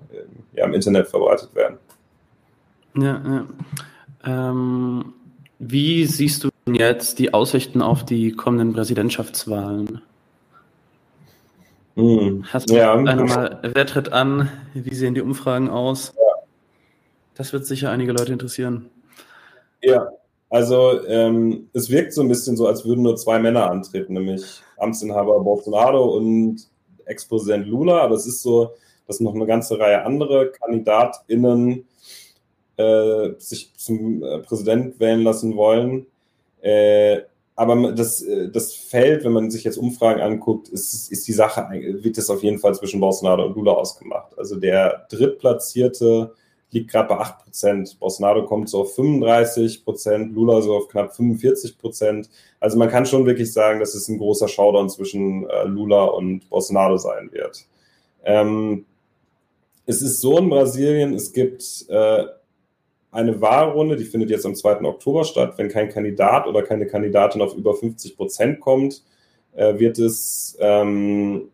ja, im Internet verbreitet werden. Ja, ja. Ähm, wie siehst du jetzt die Aussichten auf die kommenden Präsidentschaftswahlen? Hm. Hast du ja. einmal, wer tritt an? Wie sehen die Umfragen aus? Das wird sicher einige Leute interessieren. Ja, also ähm, es wirkt so ein bisschen so, als würden nur zwei Männer antreten, nämlich Amtsinhaber Bolsonaro und Ex-Präsident Lula. Aber es ist so, dass noch eine ganze Reihe andere KandidatInnen äh, sich zum äh, Präsident wählen lassen wollen. Äh, aber das, äh, das Feld, wenn man sich jetzt Umfragen anguckt, ist, ist die Sache, wird das auf jeden Fall zwischen Bolsonaro und Lula ausgemacht. Also der drittplatzierte liegt gerade bei 8 Prozent. Bolsonaro kommt so auf 35 Prozent, Lula so auf knapp 45 Prozent. Also man kann schon wirklich sagen, dass es ein großer Showdown zwischen äh, Lula und Bolsonaro sein wird. Ähm, es ist so in Brasilien, es gibt äh, eine Wahlrunde, die findet jetzt am 2. Oktober statt. Wenn kein Kandidat oder keine Kandidatin auf über 50 Prozent kommt, äh, wird es ähm,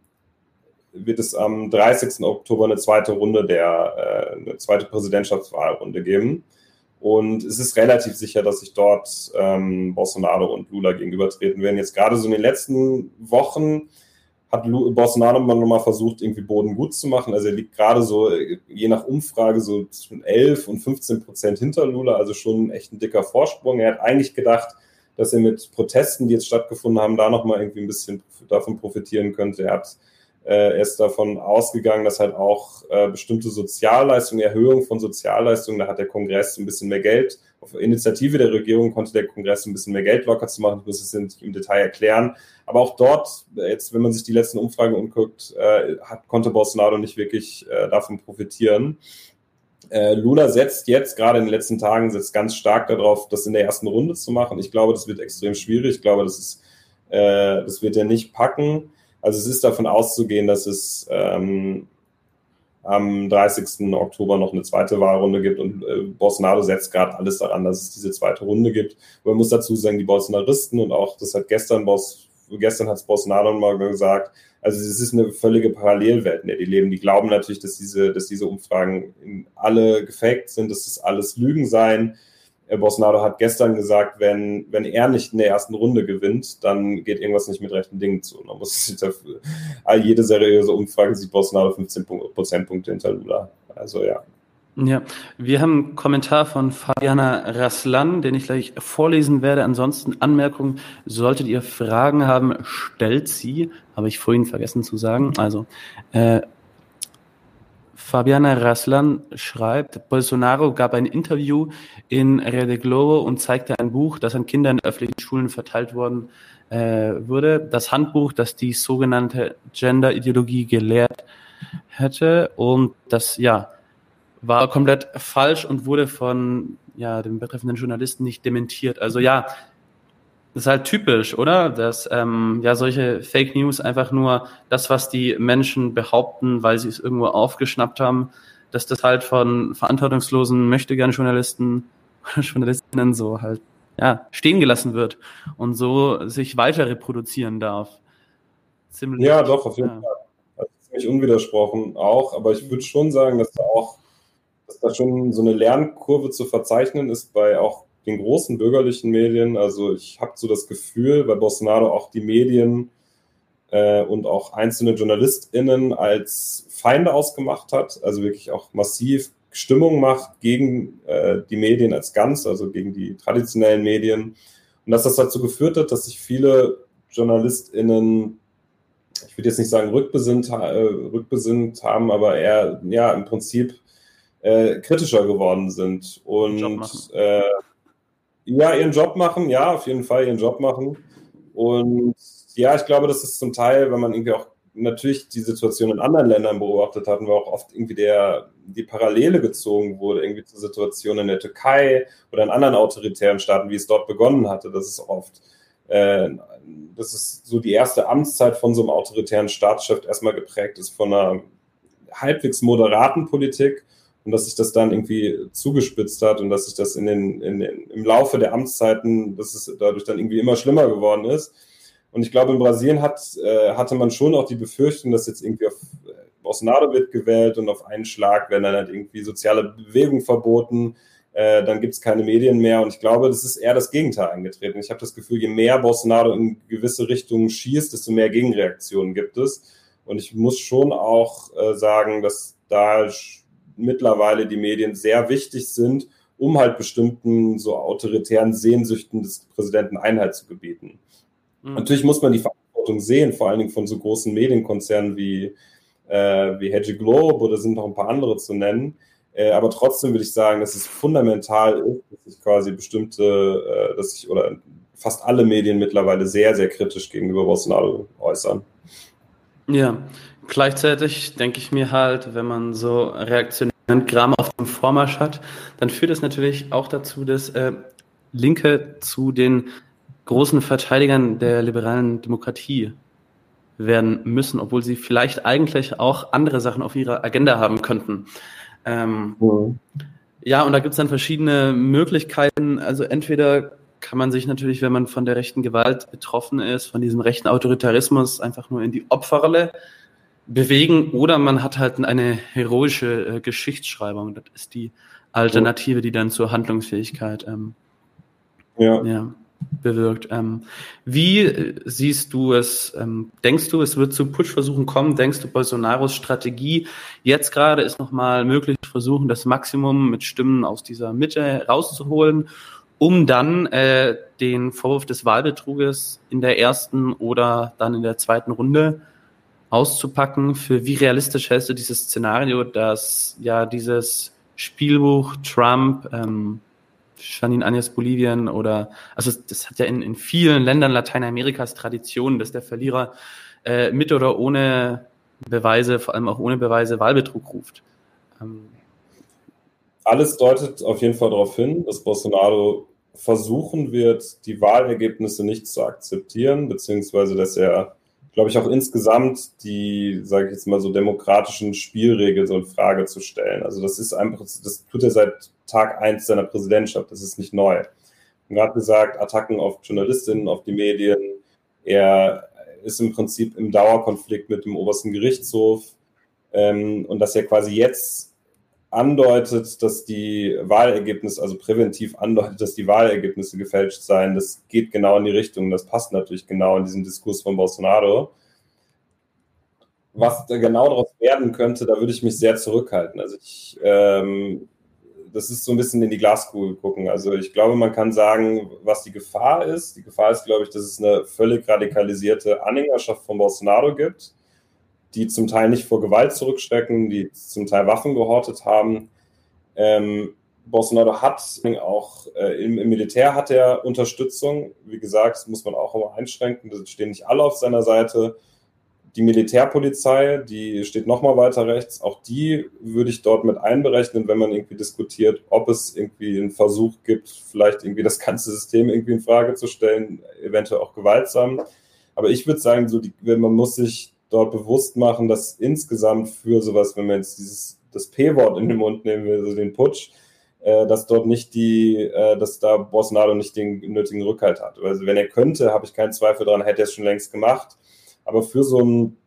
wird es am 30. Oktober eine zweite Runde der, äh, eine zweite Präsidentschaftswahlrunde geben. Und es ist relativ sicher, dass sich dort ähm, Bolsonaro und Lula gegenübertreten werden. Jetzt gerade so in den letzten Wochen hat Bolsonaro nochmal versucht, irgendwie Boden gut zu machen. Also er liegt gerade so, je nach Umfrage, so zwischen 11 und 15 Prozent hinter Lula, also schon echt ein dicker Vorsprung. Er hat eigentlich gedacht, dass er mit Protesten, die jetzt stattgefunden haben, da nochmal irgendwie ein bisschen davon profitieren könnte. Er hat äh, ist davon ausgegangen, dass halt auch äh, bestimmte Sozialleistungen, Erhöhung von Sozialleistungen, da hat der Kongress ein bisschen mehr Geld. Auf Initiative der Regierung konnte der Kongress ein bisschen mehr Geld locker zu machen. Ich muss es nicht im Detail erklären. Aber auch dort, jetzt, wenn man sich die letzten Umfragen umguckt, äh, hat, konnte Bolsonaro nicht wirklich äh, davon profitieren. Äh, Lula setzt jetzt, gerade in den letzten Tagen, setzt ganz stark darauf, das in der ersten Runde zu machen. Ich glaube, das wird extrem schwierig. Ich glaube, das ist, äh, das wird er nicht packen. Also es ist davon auszugehen, dass es ähm, am 30. Oktober noch eine zweite Wahlrunde gibt und äh, Bolsonaro setzt gerade alles daran, dass es diese zweite Runde gibt. Und man muss dazu sagen, die Bolsonaristen und auch, das hat gestern, gestern hat es Bolsonaro mal gesagt, also es ist eine völlige Parallelwelt, in der die leben. Die glauben natürlich, dass diese, dass diese Umfragen alle gefaked sind, dass das alles Lügen seien. Bolsonaro hat gestern gesagt, wenn, wenn er nicht in der ersten Runde gewinnt, dann geht irgendwas nicht mit rechten Dingen zu. Man muss sich dafür, jede seriöse Umfrage sieht Bolsonaro 15 Prozentpunkte hinter Lula. Also ja. Ja, wir haben einen Kommentar von Fabiana Raslan, den ich gleich vorlesen werde. Ansonsten Anmerkungen, solltet ihr Fragen haben, stellt sie, habe ich vorhin vergessen zu sagen. Also äh, Fabiana Raslan schreibt, Bolsonaro gab ein Interview in Rede Globo und zeigte ein Buch, das an Kinder in öffentlichen Schulen verteilt worden äh, wurde. Das Handbuch, das die sogenannte Gender-Ideologie gelehrt hätte. Und das, ja, war komplett falsch und wurde von ja, dem betreffenden Journalisten nicht dementiert. Also ja, ist halt typisch, oder? Dass ähm, ja solche Fake News einfach nur das, was die Menschen behaupten, weil sie es irgendwo aufgeschnappt haben, dass das halt von verantwortungslosen möchtegern Journalisten oder Journalistinnen so halt ja stehen gelassen wird und so sich weiter reproduzieren darf. Ziemlich, ja, doch, auf jeden ja. Fall. Also ziemlich unwidersprochen auch, aber ich würde schon sagen, dass da auch, dass da schon so eine Lernkurve zu verzeichnen ist bei auch den großen bürgerlichen Medien. Also ich habe so das Gefühl, bei Bolsonaro auch die Medien äh, und auch einzelne JournalistInnen als Feinde ausgemacht hat, also wirklich auch massiv Stimmung macht gegen äh, die Medien als ganz, also gegen die traditionellen Medien. Und dass das dazu geführt hat, dass sich viele JournalistInnen, ich würde jetzt nicht sagen rückbesinnt, äh, rückbesinnt haben, aber eher ja im Prinzip äh, kritischer geworden sind. Und äh, ja, ihren Job machen, ja, auf jeden Fall ihren Job machen. Und ja, ich glaube, das ist zum Teil, wenn man irgendwie auch natürlich die Situation in anderen Ländern beobachtet hat, wo auch oft irgendwie der, die Parallele gezogen wurde, irgendwie zur Situation in der Türkei oder in anderen autoritären Staaten, wie es dort begonnen hatte. Das ist oft, äh, das ist so die erste Amtszeit von so einem autoritären Staatschef erstmal geprägt ist von einer halbwegs moderaten Politik und dass sich das dann irgendwie zugespitzt hat und dass sich das in den, in den, im Laufe der Amtszeiten, dass es dadurch dann irgendwie immer schlimmer geworden ist. Und ich glaube, in Brasilien hat, äh, hatte man schon auch die Befürchtung, dass jetzt irgendwie auf äh, Bolsonaro wird gewählt und auf einen Schlag werden dann halt irgendwie soziale Bewegungen verboten, äh, dann gibt es keine Medien mehr. Und ich glaube, das ist eher das Gegenteil eingetreten. Ich habe das Gefühl, je mehr Bolsonaro in gewisse Richtungen schießt, desto mehr Gegenreaktionen gibt es. Und ich muss schon auch äh, sagen, dass da mittlerweile die Medien sehr wichtig sind, um halt bestimmten so autoritären Sehnsüchten des Präsidenten Einhalt zu gebieten. Mhm. Natürlich muss man die Verantwortung sehen, vor allen Dingen von so großen Medienkonzernen wie, äh, wie Hedge Globe oder sind noch ein paar andere zu nennen. Äh, aber trotzdem würde ich sagen, dass es fundamental ist, dass sich quasi bestimmte, äh, dass sich oder fast alle Medien mittlerweile sehr, sehr kritisch gegenüber Bolsonaro äußern. Ja, Gleichzeitig denke ich mir halt, wenn man so reaktionären Kram auf dem Vormarsch hat, dann führt es natürlich auch dazu, dass äh, Linke zu den großen Verteidigern der liberalen Demokratie werden müssen, obwohl sie vielleicht eigentlich auch andere Sachen auf ihrer Agenda haben könnten. Ähm, mhm. Ja, und da gibt es dann verschiedene Möglichkeiten. Also entweder kann man sich natürlich, wenn man von der rechten Gewalt betroffen ist, von diesem rechten Autoritarismus, einfach nur in die Opferrolle bewegen oder man hat halt eine heroische äh, Geschichtsschreibung. Das ist die Alternative, die dann zur Handlungsfähigkeit ähm, ja. Ja, bewirkt. Ähm, wie äh, siehst du es? Ähm, denkst du, es wird zu Putschversuchen kommen? Denkst du, Bolsonaros Strategie jetzt gerade ist nochmal möglich, versuchen, das Maximum mit Stimmen aus dieser Mitte rauszuholen, um dann äh, den Vorwurf des Wahlbetruges in der ersten oder dann in der zweiten Runde auszupacken. Für wie realistisch hältst du dieses Szenario, dass ja dieses Spielbuch Trump, ähm, Janine Agnes Bolivien oder, also das hat ja in, in vielen Ländern Lateinamerikas Tradition, dass der Verlierer äh, mit oder ohne Beweise, vor allem auch ohne Beweise, Wahlbetrug ruft. Ähm, Alles deutet auf jeden Fall darauf hin, dass Bolsonaro versuchen wird, die Wahlergebnisse nicht zu akzeptieren, beziehungsweise dass er glaube ich, auch insgesamt die, sage ich jetzt mal so, demokratischen Spielregeln so in Frage zu stellen. Also das ist einfach, das tut er seit Tag eins seiner Präsidentschaft, das ist nicht neu. Und gerade gesagt, Attacken auf Journalistinnen, auf die Medien. Er ist im Prinzip im Dauerkonflikt mit dem obersten Gerichtshof. Ähm, und dass er quasi jetzt andeutet, dass die Wahlergebnisse, also präventiv andeutet, dass die Wahlergebnisse gefälscht seien, das geht genau in die Richtung. Das passt natürlich genau in diesen Diskurs von Bolsonaro. Was da genau daraus werden könnte, da würde ich mich sehr zurückhalten. Also ich, ähm, das ist so ein bisschen in die Glaskugel gucken. Also ich glaube, man kann sagen, was die Gefahr ist. Die Gefahr ist, glaube ich, dass es eine völlig radikalisierte Anhängerschaft von Bolsonaro gibt die zum Teil nicht vor Gewalt zurückschrecken, die zum Teil Waffen gehortet haben. Ähm, Bolsonaro hat auch äh, im, im, Militär hat er Unterstützung. Wie gesagt, das muss man auch immer einschränken. Da stehen nicht alle auf seiner Seite. Die Militärpolizei, die steht nochmal weiter rechts. Auch die würde ich dort mit einberechnen, wenn man irgendwie diskutiert, ob es irgendwie einen Versuch gibt, vielleicht irgendwie das ganze System irgendwie in Frage zu stellen, eventuell auch gewaltsam. Aber ich würde sagen, so die, man muss sich dort bewusst machen, dass insgesamt für sowas, wenn man jetzt dieses das P-Wort in den Mund nehmen will, also den Putsch, äh, dass dort nicht die, äh, dass da Bolsonaro nicht den nötigen Rückhalt hat. Also wenn er könnte, habe ich keinen Zweifel daran, hätte er es schon längst gemacht. Aber für so einen,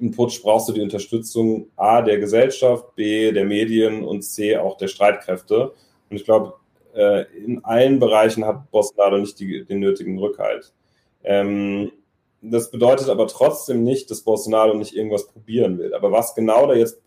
einen Putsch brauchst du die Unterstützung A der Gesellschaft, B der Medien und C auch der Streitkräfte. Und ich glaube, äh, in allen Bereichen hat Bolsonaro nicht die, den nötigen Rückhalt. Ähm, das bedeutet aber trotzdem nicht, dass Bolsonaro nicht irgendwas probieren will. Aber was genau da jetzt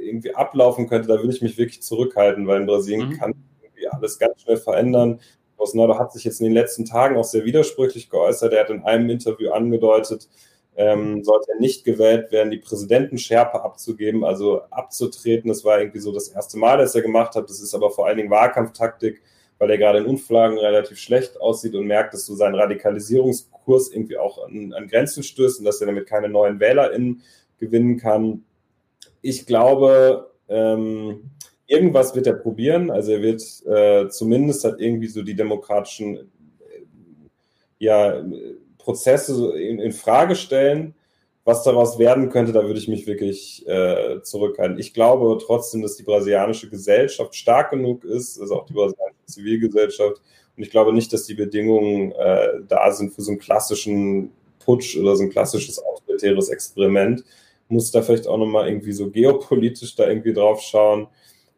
irgendwie ablaufen könnte, da will ich mich wirklich zurückhalten, weil in Brasilien mhm. kann irgendwie alles ganz schnell verändern. Bolsonaro hat sich jetzt in den letzten Tagen auch sehr widersprüchlich geäußert. Er hat in einem Interview angedeutet, ähm, sollte er nicht gewählt werden, die Präsidentenschärpe abzugeben, also abzutreten. Das war irgendwie so das erste Mal, dass er gemacht hat. Das ist aber vor allen Dingen Wahlkampftaktik, weil er gerade in Unflagen relativ schlecht aussieht und merkt, dass so sein Radikalisierungskurs irgendwie auch an, an Grenzen stößt und dass er damit keine neuen WählerInnen gewinnen kann ich glaube, ähm, irgendwas wird er probieren. Also er wird äh, zumindest halt irgendwie so die demokratischen äh, ja, Prozesse in, in, Frage stellen. Was daraus werden könnte, da würde ich mich wirklich äh, zurückhalten. Ich glaube trotzdem, dass die brasilianische Gesellschaft stark genug ist, also auch die brasilianische Zivilgesellschaft. Und ich glaube nicht, dass die Bedingungen äh, da sind für so einen klassischen Putsch oder so ein klassisches autoritäres Experiment muss da vielleicht auch nochmal irgendwie so geopolitisch da irgendwie drauf schauen.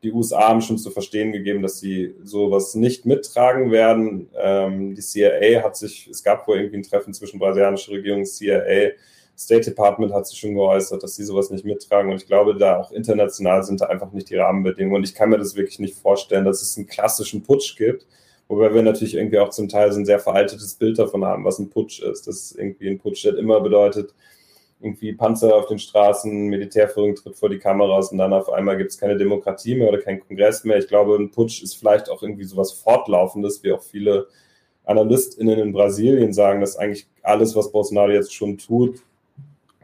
Die USA haben schon zu verstehen gegeben, dass sie sowas nicht mittragen werden. Ähm, die CIA hat sich, es gab wohl irgendwie ein Treffen zwischen brasilianischer Regierung und CIA. State Department hat sich schon geäußert, dass sie sowas nicht mittragen. Und ich glaube, da auch international sind da einfach nicht die Rahmenbedingungen. Und ich kann mir das wirklich nicht vorstellen, dass es einen klassischen Putsch gibt. Wobei wir natürlich irgendwie auch zum Teil so ein sehr veraltetes Bild davon haben, was ein Putsch ist. Das irgendwie ein Putsch, der immer bedeutet, irgendwie Panzer auf den Straßen, Militärführung tritt vor die Kameras und dann auf einmal gibt es keine Demokratie mehr oder keinen Kongress mehr. Ich glaube, ein Putsch ist vielleicht auch irgendwie sowas Fortlaufendes, wie auch viele AnalystInnen in Brasilien sagen, dass eigentlich alles, was Bolsonaro jetzt schon tut,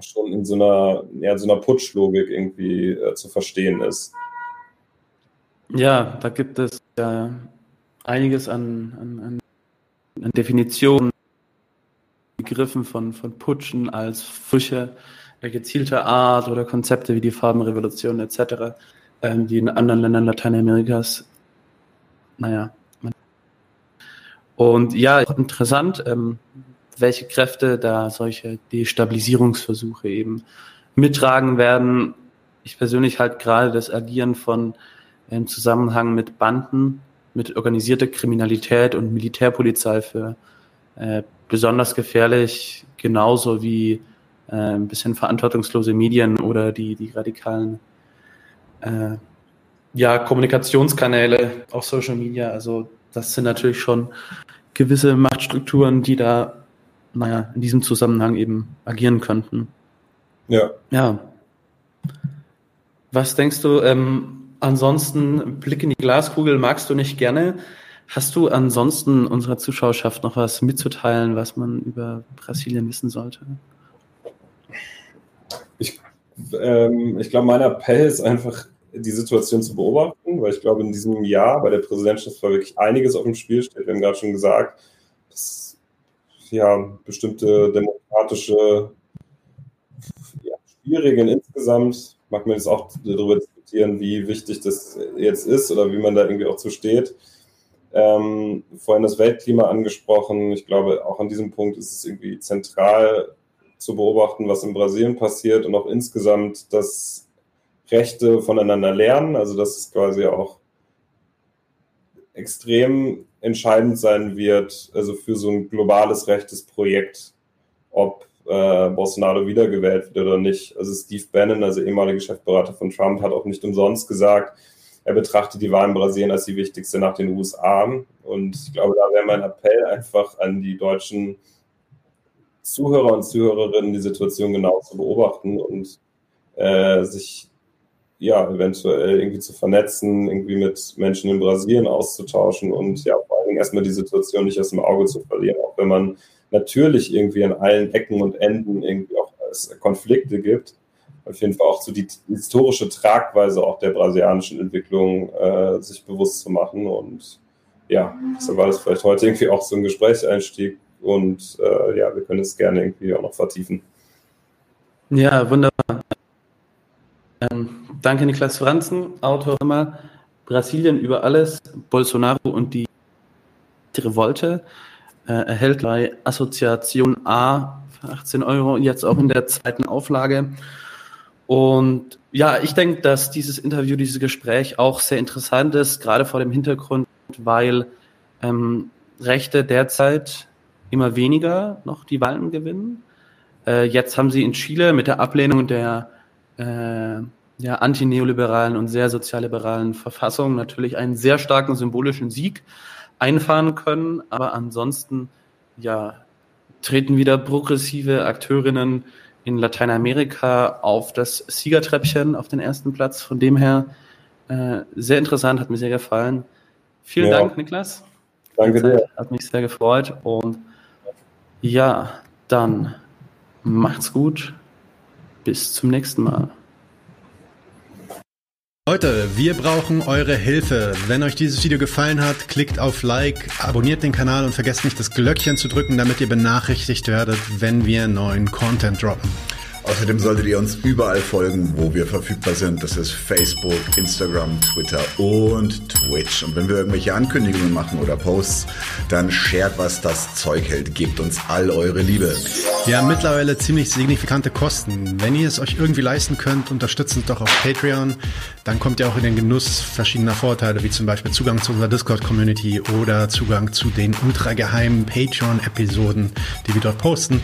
schon in so einer, ja, so einer Putschlogik irgendwie äh, zu verstehen ist. Ja, da gibt es ja einiges an, an, an Definitionen Begriffen von, von Putschen als frische, gezielte Art oder Konzepte wie die Farbenrevolution etc., ähm, die in anderen Ländern Lateinamerikas, naja. Und ja, interessant, ähm, welche Kräfte da solche Destabilisierungsversuche eben mittragen werden. Ich persönlich halt gerade das Agieren von im Zusammenhang mit Banden, mit organisierter Kriminalität und Militärpolizei für äh, besonders gefährlich, genauso wie äh, ein bisschen verantwortungslose Medien oder die, die radikalen äh, ja, Kommunikationskanäle auf Social Media. Also das sind natürlich schon gewisse Machtstrukturen, die da, naja, in diesem Zusammenhang eben agieren könnten. Ja. Ja. Was denkst du, ähm, ansonsten Blick in die Glaskugel magst du nicht gerne? Hast du ansonsten unserer Zuschauerschaft noch was mitzuteilen, was man über Brasilien wissen sollte? Ich, ähm, ich glaube, mein Appell ist einfach, die Situation zu beobachten, weil ich glaube, in diesem Jahr bei der Präsidentschaftswahl wirklich einiges auf dem Spiel steht. Wir haben gerade schon gesagt, dass ja, bestimmte demokratische ja, Spielregeln insgesamt, mag man jetzt auch darüber diskutieren, wie wichtig das jetzt ist oder wie man da irgendwie auch zu steht. Ähm, vorhin das Weltklima angesprochen. Ich glaube, auch an diesem Punkt ist es irgendwie zentral zu beobachten, was in Brasilien passiert und auch insgesamt, dass Rechte voneinander lernen. Also, dass es quasi auch extrem entscheidend sein wird, also für so ein globales rechtes Projekt, ob äh, Bolsonaro wiedergewählt wird oder nicht. Also Steve Bannon, also ehemaliger Chefberater von Trump, hat auch nicht umsonst gesagt, er betrachtet die Wahlen in Brasilien als die wichtigste nach den USA. Und ich glaube, da wäre mein Appell einfach an die deutschen Zuhörer und Zuhörerinnen, die Situation genau zu beobachten und äh, sich ja eventuell irgendwie zu vernetzen, irgendwie mit Menschen in Brasilien auszutauschen und ja vor Dingen erstmal die Situation nicht aus dem Auge zu verlieren, auch wenn man natürlich irgendwie an allen Ecken und Enden irgendwie auch Konflikte gibt. Auf jeden Fall auch so die historische Tragweise auch der brasilianischen Entwicklung äh, sich bewusst zu machen. Und ja, so war das vielleicht heute irgendwie auch so ein Gesprächseinstieg. Und äh, ja, wir können es gerne irgendwie auch noch vertiefen. Ja, wunderbar. Danke, Niklas Franzen, Autor immer Brasilien über alles, Bolsonaro und die Revolte äh, erhält bei Assoziation A für 18 Euro, jetzt auch in der zweiten Auflage. Und ja, ich denke, dass dieses Interview, dieses Gespräch auch sehr interessant ist, gerade vor dem Hintergrund, weil ähm, Rechte derzeit immer weniger noch die Wahlen gewinnen. Äh, jetzt haben sie in Chile mit der Ablehnung der äh, ja, antineoliberalen und sehr sozialliberalen Verfassung natürlich einen sehr starken symbolischen Sieg einfahren können. Aber ansonsten, ja, treten wieder progressive Akteurinnen in Lateinamerika auf das Siegertreppchen auf den ersten Platz. Von dem her äh, sehr interessant, hat mir sehr gefallen. Vielen ja. Dank, Niklas. Danke dir. Hat mich sehr gefreut. Und ja, dann macht's gut. Bis zum nächsten Mal. Leute, wir brauchen eure Hilfe. Wenn euch dieses Video gefallen hat, klickt auf Like, abonniert den Kanal und vergesst nicht das Glöckchen zu drücken, damit ihr benachrichtigt werdet, wenn wir neuen Content droppen. Außerdem solltet ihr uns überall folgen, wo wir verfügbar sind. Das ist Facebook, Instagram, Twitter und Twitch. Und wenn wir irgendwelche Ankündigungen machen oder Posts, dann shared, was das Zeug hält. Gebt uns all eure Liebe. Wir haben mittlerweile ziemlich signifikante Kosten. Wenn ihr es euch irgendwie leisten könnt, unterstützt uns doch auf Patreon. Dann kommt ihr auch in den Genuss verschiedener Vorteile, wie zum Beispiel Zugang zu unserer Discord-Community oder Zugang zu den ultrageheimen Patreon-Episoden, die wir dort posten.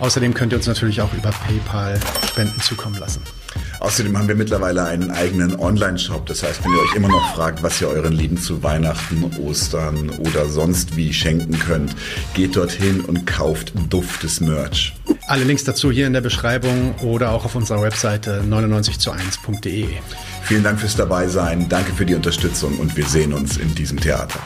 Außerdem könnt ihr uns natürlich auch über PayPal Spenden zukommen lassen. Außerdem haben wir mittlerweile einen eigenen Online-Shop. Das heißt, wenn ihr euch immer noch fragt, was ihr euren Lieben zu Weihnachten, Ostern oder sonst wie schenken könnt, geht dorthin und kauft duftes Merch. Alle Links dazu hier in der Beschreibung oder auch auf unserer Webseite 99 zu 1.de. Vielen Dank fürs Dabeisein, danke für die Unterstützung und wir sehen uns in diesem Theater.